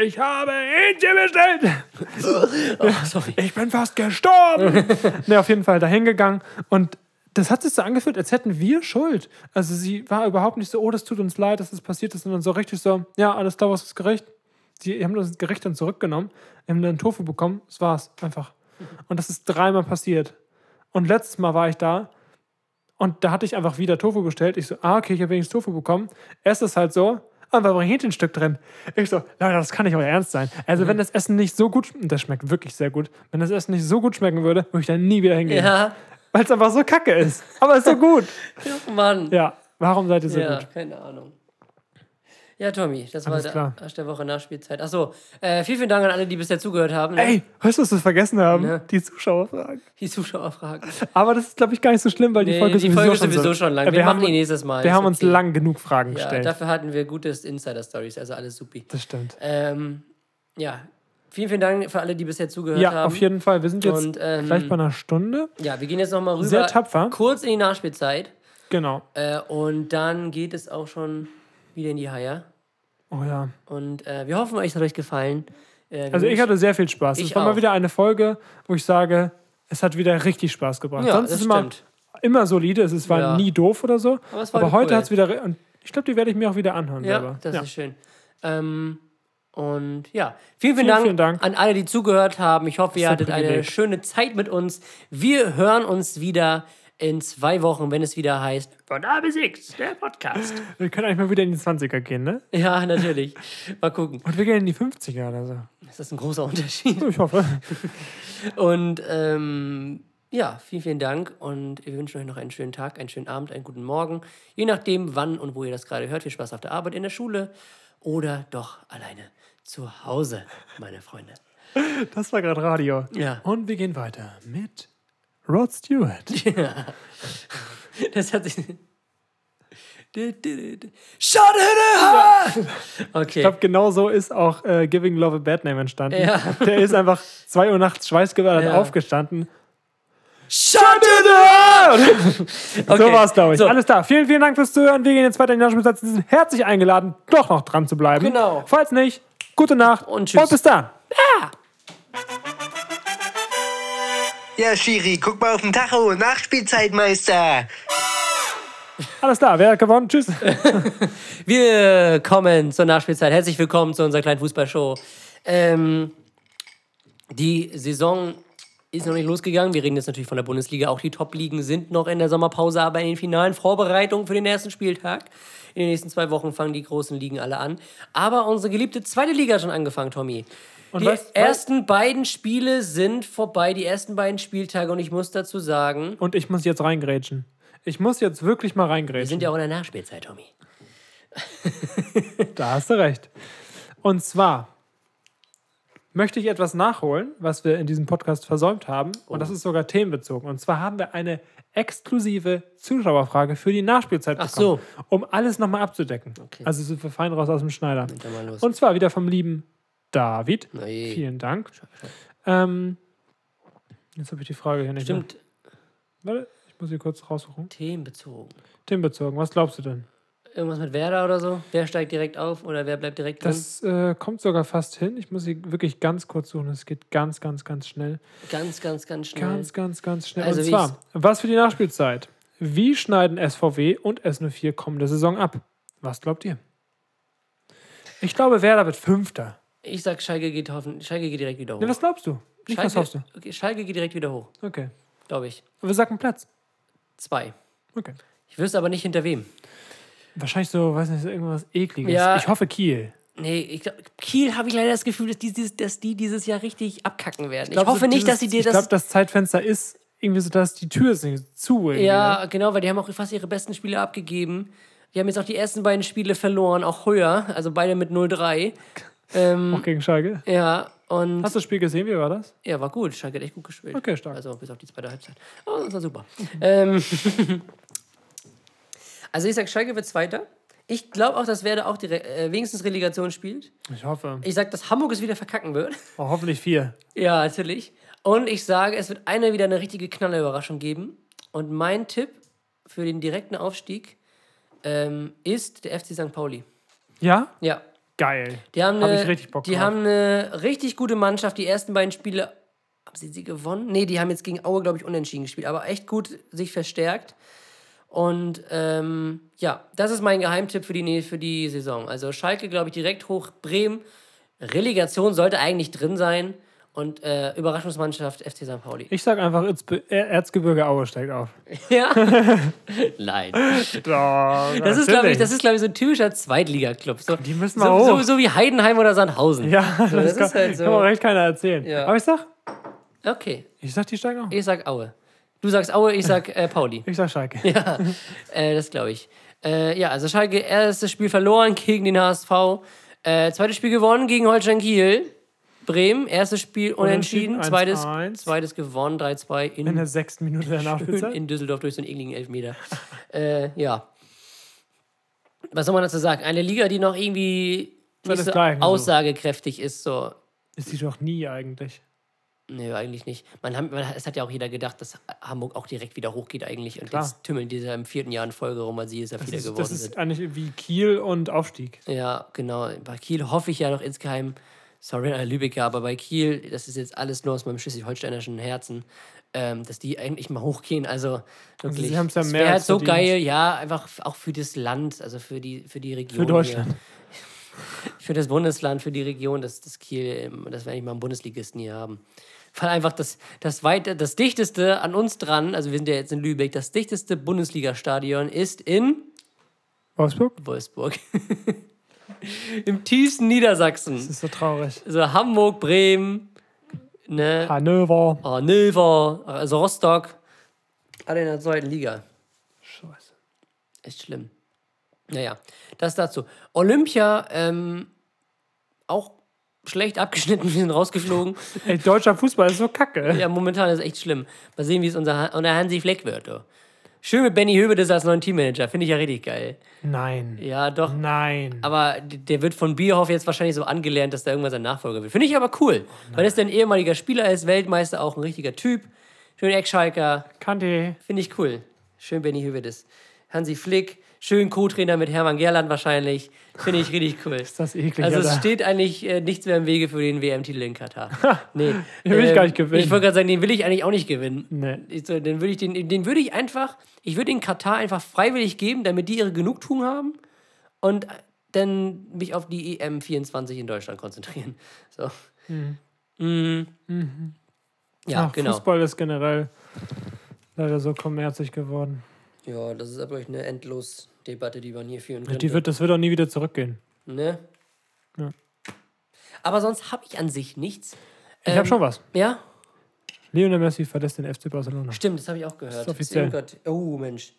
Ich habe Hähnchen bestellt. Oh, sorry. Ich bin fast gestorben. ne, auf jeden Fall dahin gegangen und das hat sich so angefühlt, als hätten wir Schuld. Also sie war überhaupt nicht so, oh, das tut uns leid, dass das passiert ist, sondern so richtig so, ja, alles klar, was ist das Gericht? Die haben das Gericht dann zurückgenommen, haben dann Tofu bekommen, das war's einfach. Und das ist dreimal passiert. Und letztes Mal war ich da und da hatte ich einfach wieder Tofu bestellt. Ich so, ah, okay, ich habe wenigstens Tofu bekommen. Erst ist halt so, ah, da war ein Hähnchenstück drin. Ich so, Leute, das kann nicht euer Ernst sein. Also, wenn das Essen nicht so gut, das schmeckt wirklich sehr gut, wenn das Essen nicht so gut schmecken würde, würde ich da nie wieder hingehen. Ja. Weil es einfach so kacke ist. Aber es ist so gut. Mann. Ja, warum seid ihr so Ja, gut? keine Ahnung. Ja, Tommy, das Alles war klar. der Arsch der Woche Nachspielzeit. Achso, äh, vielen, vielen Dank an alle, die bisher zugehört haben. ne? Ey, weißt du, was wir vergessen haben? Ne. Die Zuschauerfragen. Die Zuschauerfragen. Aber das ist, glaube ich, gar nicht so schlimm, weil die Nee, Folge, die sowieso Folge ist schon sowieso so- schon lang. Ja, Wir, machen haben, die nächstes Mal. Wir haben uns okay. lang genug Fragen Ja, gestellt. dafür hatten wir gutes Insider-Stories, also alles supi. das stimmt. Ähm, ja, vielen, vielen Dank für alle, die bisher zugehört Ja, haben. auf jeden Fall. Wir sind jetzt Und, ähm, gleich bei einer Stunde. Ja, wir gehen jetzt nochmal rüber. Sehr tapfer. Kurz in die Nachspielzeit. Genau. Äh, und dann geht es auch schon wieder in die Haie. Oh ja. Und äh, wir hoffen, euch hat euch gefallen. Äh, Also ich hatte sehr viel Spaß. Es war mal auch. wieder eine Folge, wo ich sage, es hat wieder richtig Spaß gebracht. Ja, Sonst das ist immer, stimmt. immer solide, es war Ja. nie doof oder so. Aber es war Aber cool. heute hat es wieder, und ich glaube, die werde ich mir auch wieder anhören. Ja, selber. das ja. ist schön. Ähm, und ja, vielen, vielen, Vielen, Dank, vielen Dank. an alle, die zugehört haben. Ich hoffe, ihr ein hattet eine Privileg. schöne Zeit mit uns. Wir hören uns wieder in zwei Wochen, wenn es wieder heißt Von A bis X, der Podcast. Wir können eigentlich mal wieder in die 20er gehen, ne? ja, natürlich. Mal gucken. Und wir gehen in die 50er oder so. Das ist ein großer Unterschied. Ich hoffe. Und ähm, ja, vielen, vielen Dank und wir wünschen euch noch einen schönen Tag, einen schönen Abend, einen guten Morgen. Je nachdem, wann und wo ihr das gerade hört. Viel Spaß auf der Arbeit, in der Schule oder doch alleine zu Hause, meine Freunde. Das war gerade Radio. Ja. Und wir gehen weiter mit Rod Stewart. Das hat sich. Shut it Okay. Ich glaube, genau so ist auch äh, Giving Love a Bad Name entstanden. Ja. Der ist einfach 2 Uhr nachts schweißgebadet Ja. aufgestanden. Shut it So Okay, war es, glaube ich. so. Alles klar. Vielen, vielen Dank fürs Zuhören. Wir gehen jetzt weiter in die Nachspielzeit. Sie sind herzlich eingeladen, doch noch dran zu bleiben. Genau. Falls nicht, gute Nacht Und tschüss. Und bis dann. Ja, Schiri, guck mal auf den Tacho. Nachspielzeitmeister. Alles klar. Wer hat gewonnen? Tschüss. Wir kommen zur Nachspielzeit. Herzlich willkommen zu unserer kleinen Fußballshow. Ähm, die Saison ist noch nicht losgegangen. Wir reden jetzt natürlich von der Bundesliga. Auch die Top-Ligen sind noch in der Sommerpause, aber in den finalen Vorbereitungen für den ersten Spieltag. In den nächsten zwei Wochen fangen die großen Ligen alle an. Aber unsere geliebte zweite Liga hat schon angefangen, Tommy. Und die weißt- ersten beiden Spiele sind vorbei, die ersten beiden Spieltage. Und ich muss dazu sagen, Und ich muss jetzt reingrätschen. Ich muss jetzt wirklich mal wir reingrätschen. sind ja auch in der Nachspielzeit, Tommy. Da hast du recht. Und zwar möchte ich etwas nachholen, was wir in diesem Podcast versäumt haben. Und das ist sogar themenbezogen. Und zwar haben wir eine exklusive Zuschauerfrage für die Nachspielzeit Ach bekommen, um alles nochmal abzudecken. Okay. Also sind wir fein raus aus dem Schneider. Und zwar wieder vom lieben David. Na je. Vielen Dank. Ähm, jetzt habe ich die Frage hier nicht. Stimmt, Mehr. Warte, ich muss sie kurz raussuchen. themenbezogen. Themenbezogen, was glaubst du denn? Irgendwas mit Werder oder so? Wer steigt direkt auf oder wer bleibt direkt drin? Das äh, kommt sogar fast hin. Ich muss sie wirklich ganz kurz suchen. Es geht ganz, ganz, ganz schnell. Ganz, ganz, ganz schnell. Ganz, ganz, ganz schnell. Also und zwar, was für die Nachspielzeit? Wie schneiden SVW und S04 kommende Saison ab? Was glaubt ihr? Ich glaube, Werder wird Fünfter. Ich sag, Schalke geht, hoffen, Schalke geht direkt wieder hoch. Ne, was glaubst du? Nicht, was hoffst du? Schalke, okay, Schalke geht direkt wieder hoch, Okay. glaube ich. Wir sagen Platz. Zwei. Okay. Ich wüsste aber nicht hinter wem. Wahrscheinlich so, weiß nicht, so irgendwas Ekliges. Ja. Ich hoffe Kiel. Nee, ich glaub, Kiel habe ich leider das Gefühl, dass die, dieses- dass die dieses Jahr richtig abkacken werden. Ich, glaub, hoffe so nicht, dass sie dieses- dir Ich das. glaube, das Zeitfenster ist irgendwie so, dass die Tür ist zu. Ja, Ne? genau, weil die haben auch fast ihre besten Spiele abgegeben. Die haben jetzt auch die ersten beiden Spiele verloren, auch höher, also beide mit 0-3. Auch gegen Schalke. Ja, und Hast du das Spiel gesehen? Wie war das? ja, war gut. Schalke hat echt gut gespielt. Okay, stark. Also bis auf die zweite Halbzeit. Oh, das war super. ähm, also ich sag, Schalke wird Zweiter. Ich glaube auch, dass Werder auch die Re äh, wenigstens Relegation spielt. Ich hoffe. Ich sag, dass Hamburg es wieder verkacken wird. Oh, hoffentlich vier. Ja, natürlich. Und ich sage, es wird eine wieder eine richtige Knallerüberraschung geben. Und mein Tipp für den direkten Aufstieg ähm, ist der FC St. Pauli. Ja? Ja. Geil. Die haben Hab eine, ich richtig Bock Die drauf. haben eine richtig gute Mannschaft. Die ersten beiden Spiele, haben sie sie gewonnen? Nee, die haben jetzt gegen Aue, glaube ich, unentschieden gespielt. Aber echt gut sich verstärkt. Und ähm, ja, das ist mein Geheimtipp für die, für die Saison. Also Schalke, glaube ich, direkt hoch. Bremen, Relegation sollte eigentlich drin sein. Und äh, Überraschungsmannschaft FC St. Pauli. Ich sag einfach, Er- Erzgebirge Aue steigt auf. Ja? Nein. Oh, Das ist, glaube ich, das ist, glaube ich, so ein typischer Zweitliga-Club. So, Die müssen so, mal so, hoch. so wie Heidenheim oder Sandhausen. Ja, das, das kann, ist halt so. kann mir recht keiner erzählen. Ja. Aber ich sag, Okay, ich sag, die steigen auf. ich sag Aue. Du sagst Aue, ich sag äh, Pauli. Ich sag Schalke. Ja, äh, das glaube ich. Äh, ja, also Schalke, erstes Spiel verloren gegen den HSV. Äh, zweites Spiel gewonnen gegen Holstein Kiel. Bremen, erstes Spiel unentschieden. Unentschieden, zweites, 1-1. zweites gewonnen, 3-2 in, In der sechsten Minute der Nachspielzeit. in Düsseldorf durch so einen ekligen Elfmeter. äh, ja. Was soll man dazu sagen? Eine Liga, die noch irgendwie nicht so aussagekräftig ist, so. Ist die doch nie eigentlich. Nee, eigentlich nicht. Man, haben- man, es hat ja auch jeder gedacht, dass Hamburg auch direkt wieder hochgeht eigentlich. Und Klar. jetzt tümmeln die da im vierten Jahr in Folge rum, weil sie es ja Das wieder geworden das sind. ist eigentlich wie Kiel und Aufstieg. Ja, genau. Bei Kiel hoffe ich ja noch insgeheim, sorry an Lübecker, aber bei Kiel, das ist jetzt alles nur aus meinem schleswig-holsteinischen Herzen, ähm, dass die eigentlich mal hochgehen. Also wirklich. sie haben's ja es mehr wäre halt so verdient. geil, ja, einfach auch für das Land, also für die, für die Region. Für Deutschland. Hier. Für das Bundesland, für die Region, dass das Kiel, ähm, dass wir eigentlich mal einen Bundesligisten hier haben. Weil einfach das, das, weite, das dichteste an uns dran, also wir sind ja jetzt in Lübeck, das dichteste Bundesligastadion ist in Wolfsburg? Wolfsburg. Im tiefsten Niedersachsen. Das ist so traurig. Also Hamburg, Bremen, ne, Hannover. Hannover, also Rostock. Alle in der zweiten Liga. Scheiße. Echt schlimm. Naja, das dazu. Olympia, ähm, auch schlecht abgeschnitten, wir sind rausgeflogen. Ey, deutscher Fußball ist so kacke. ja, momentan ist es echt schlimm. Mal sehen, wie es unser, unser Hansi Fleck wird. Du. Schön mit Benny Hövedes als neuen Teammanager, finde ich ja richtig geil. Nein. Ja, doch. Nein. Aber der wird von Bierhoff jetzt wahrscheinlich so angelernt, dass da irgendwann sein Nachfolger wird. Finde ich aber cool. weil er ist ein ehemaliger Spieler, ist Weltmeister, auch ein richtiger Typ. Schön Eckschalker. Kante. Finde ich cool. Schön Benny Hövedes. Hansi Flick. Schön Co-Trainer mit Hermann Gerland wahrscheinlich. Finde ich richtig cool. Ist das eklig, Also es Alter. steht eigentlich äh, nichts mehr im Wege für den WM-Titel in Katar. Nee. Den will ich gar nicht gewinnen. Ich wollte gerade sagen, den will ich eigentlich auch nicht gewinnen. Nee. Ich so, den würde ich, den, den würde ich einfach, ich würde den Katar einfach freiwillig geben, damit die ihre Genugtuung haben und dann mich auf die EM 24 in Deutschland konzentrieren. So. Mhm. Ja, Ach, genau. Fußball ist generell leider so kommerzig geworden. Ja, das ist aber eine endlos Debatte, die man hier führen könnte. Die wird, das wird auch nie wieder zurückgehen. ne? Ja. Aber sonst habe ich an sich nichts. Ich Ähm, habe schon was. Ja, Lionel Messi verlässt den FC Barcelona. stimmt, das habe ich auch gehört. ist offiziell. irgendwas- Oh, Mensch.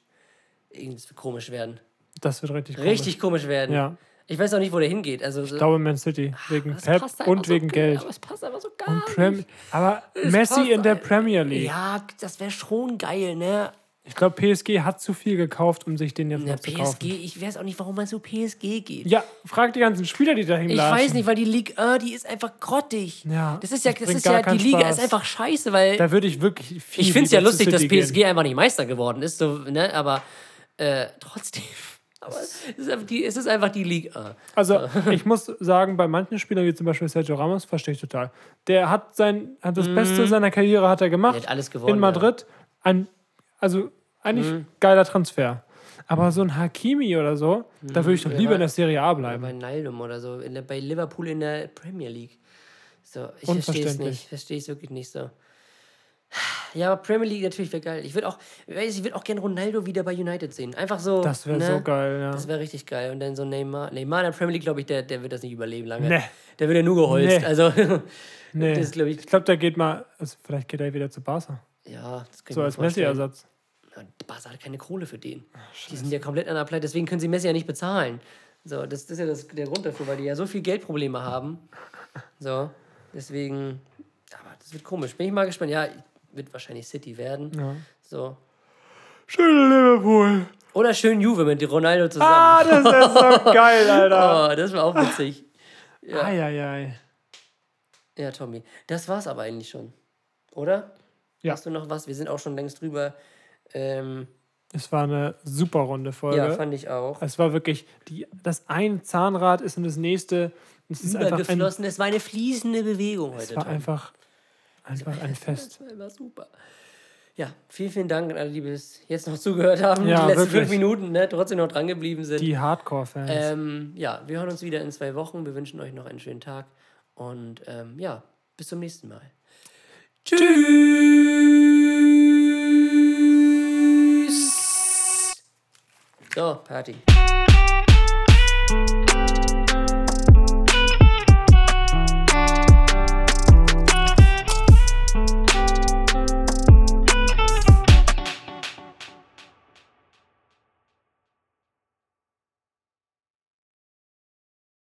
Irgendwas wird komisch werden. Das wird richtig komisch. Richtig komisch werden. Ja. Ich weiß auch nicht, wo der hingeht. Also, Ich glaube Man City. Wegen das Pep und wegen Geld. Aber es passt einfach so gar nicht. aber Es Messi in der Premier League. Ja, das wäre schon geil, ne? Ich glaube, PSG hat zu viel gekauft, um sich den jetzt Ja, noch zu PSG, kaufen. ich weiß auch nicht, warum man so PSG geht. Ja, frag die ganzen Spieler, die dahin Ich weiß nicht, weil die Liga, äh, die ist einfach grottig. Ja, das ist ja, das bringt ist ja die keinen Liga Spaß. ist einfach scheiße, weil Da würde ich wirklich viel ich finde es ja lieber zu lustig, dass City PSG gehen. einfach nicht Meister geworden ist, so, ne? Aber äh, trotzdem. Aber es ist, einfach die, es ist einfach die Liga. Also, ich muss sagen, bei manchen Spielern, wie zum Beispiel Sergio Ramos, verstehe ich total. Der hat sein, hat das Beste seiner Karriere hat er gemacht. Er hat alles gewonnen, In Madrid. Ein, also, eigentlich geiler Transfer. Aber so ein Hakimi oder so, da würde ich doch lieber in der Serie A bleiben. Bei Naldum oder so, der, bei Liverpool in der Premier League. So, ich verstehe es nicht. Verstehe es wirklich nicht so. Ja, aber Premier League natürlich wäre geil. Ich würde auch, ich würde auch gerne Ronaldo wieder bei United sehen. Einfach so. Das wäre ne? so geil, ja. Das wäre richtig geil. Und dann so Neymar. Neymar in der Premier League, glaube ich, der, der wird das nicht überleben lange. Nee. Der wird ja nur geholzt. Nee. Also, Nee. das glaube ich. Ich glaube, der geht mal, also vielleicht geht er wieder zu Barca. Ja, das kann ich So als. Messi-Ersatz. Barca hat keine Kohle für den. die sind ja komplett an der Pleite, deswegen können sie Messi ja nicht bezahlen. So, das, das ist ja das, der Grund dafür, weil die ja so viel Geldprobleme haben. So, deswegen, aber das wird komisch. Bin ich mal gespannt. Ja, wird wahrscheinlich City werden. Ja. So. Schöne Liverpool. Oder schön Juve mit Ronaldo zusammen. Ah, das ist so geil, Alter. oh, das war auch witzig. Ja. Eieiei. ja, Tommy. Das war's aber eigentlich schon. Oder? Ja. Hast du noch was? Wir sind auch schon längst drüber. Ähm, Es war eine super runde Folge. ja, fand ich auch. es war wirklich, die, das eine Zahnrad ist in das nächste. Es ist einfach ein, Übergeflossen. Es war eine fließende Bewegung heute. es war Tommy. einfach, einfach ein Fest. Das war super. Ja, vielen, vielen Dank an alle, die bis jetzt noch zugehört haben. Ja, die letzten wirklich. fünf Minuten, ne, trotzdem noch dran geblieben sind. Die Hardcore-Fans. ähm, ja, wir hören uns wieder in zwei Wochen. Wir wünschen euch noch einen schönen Tag. Und ähm, ja, bis zum nächsten Mal. Tschüss. So, Party.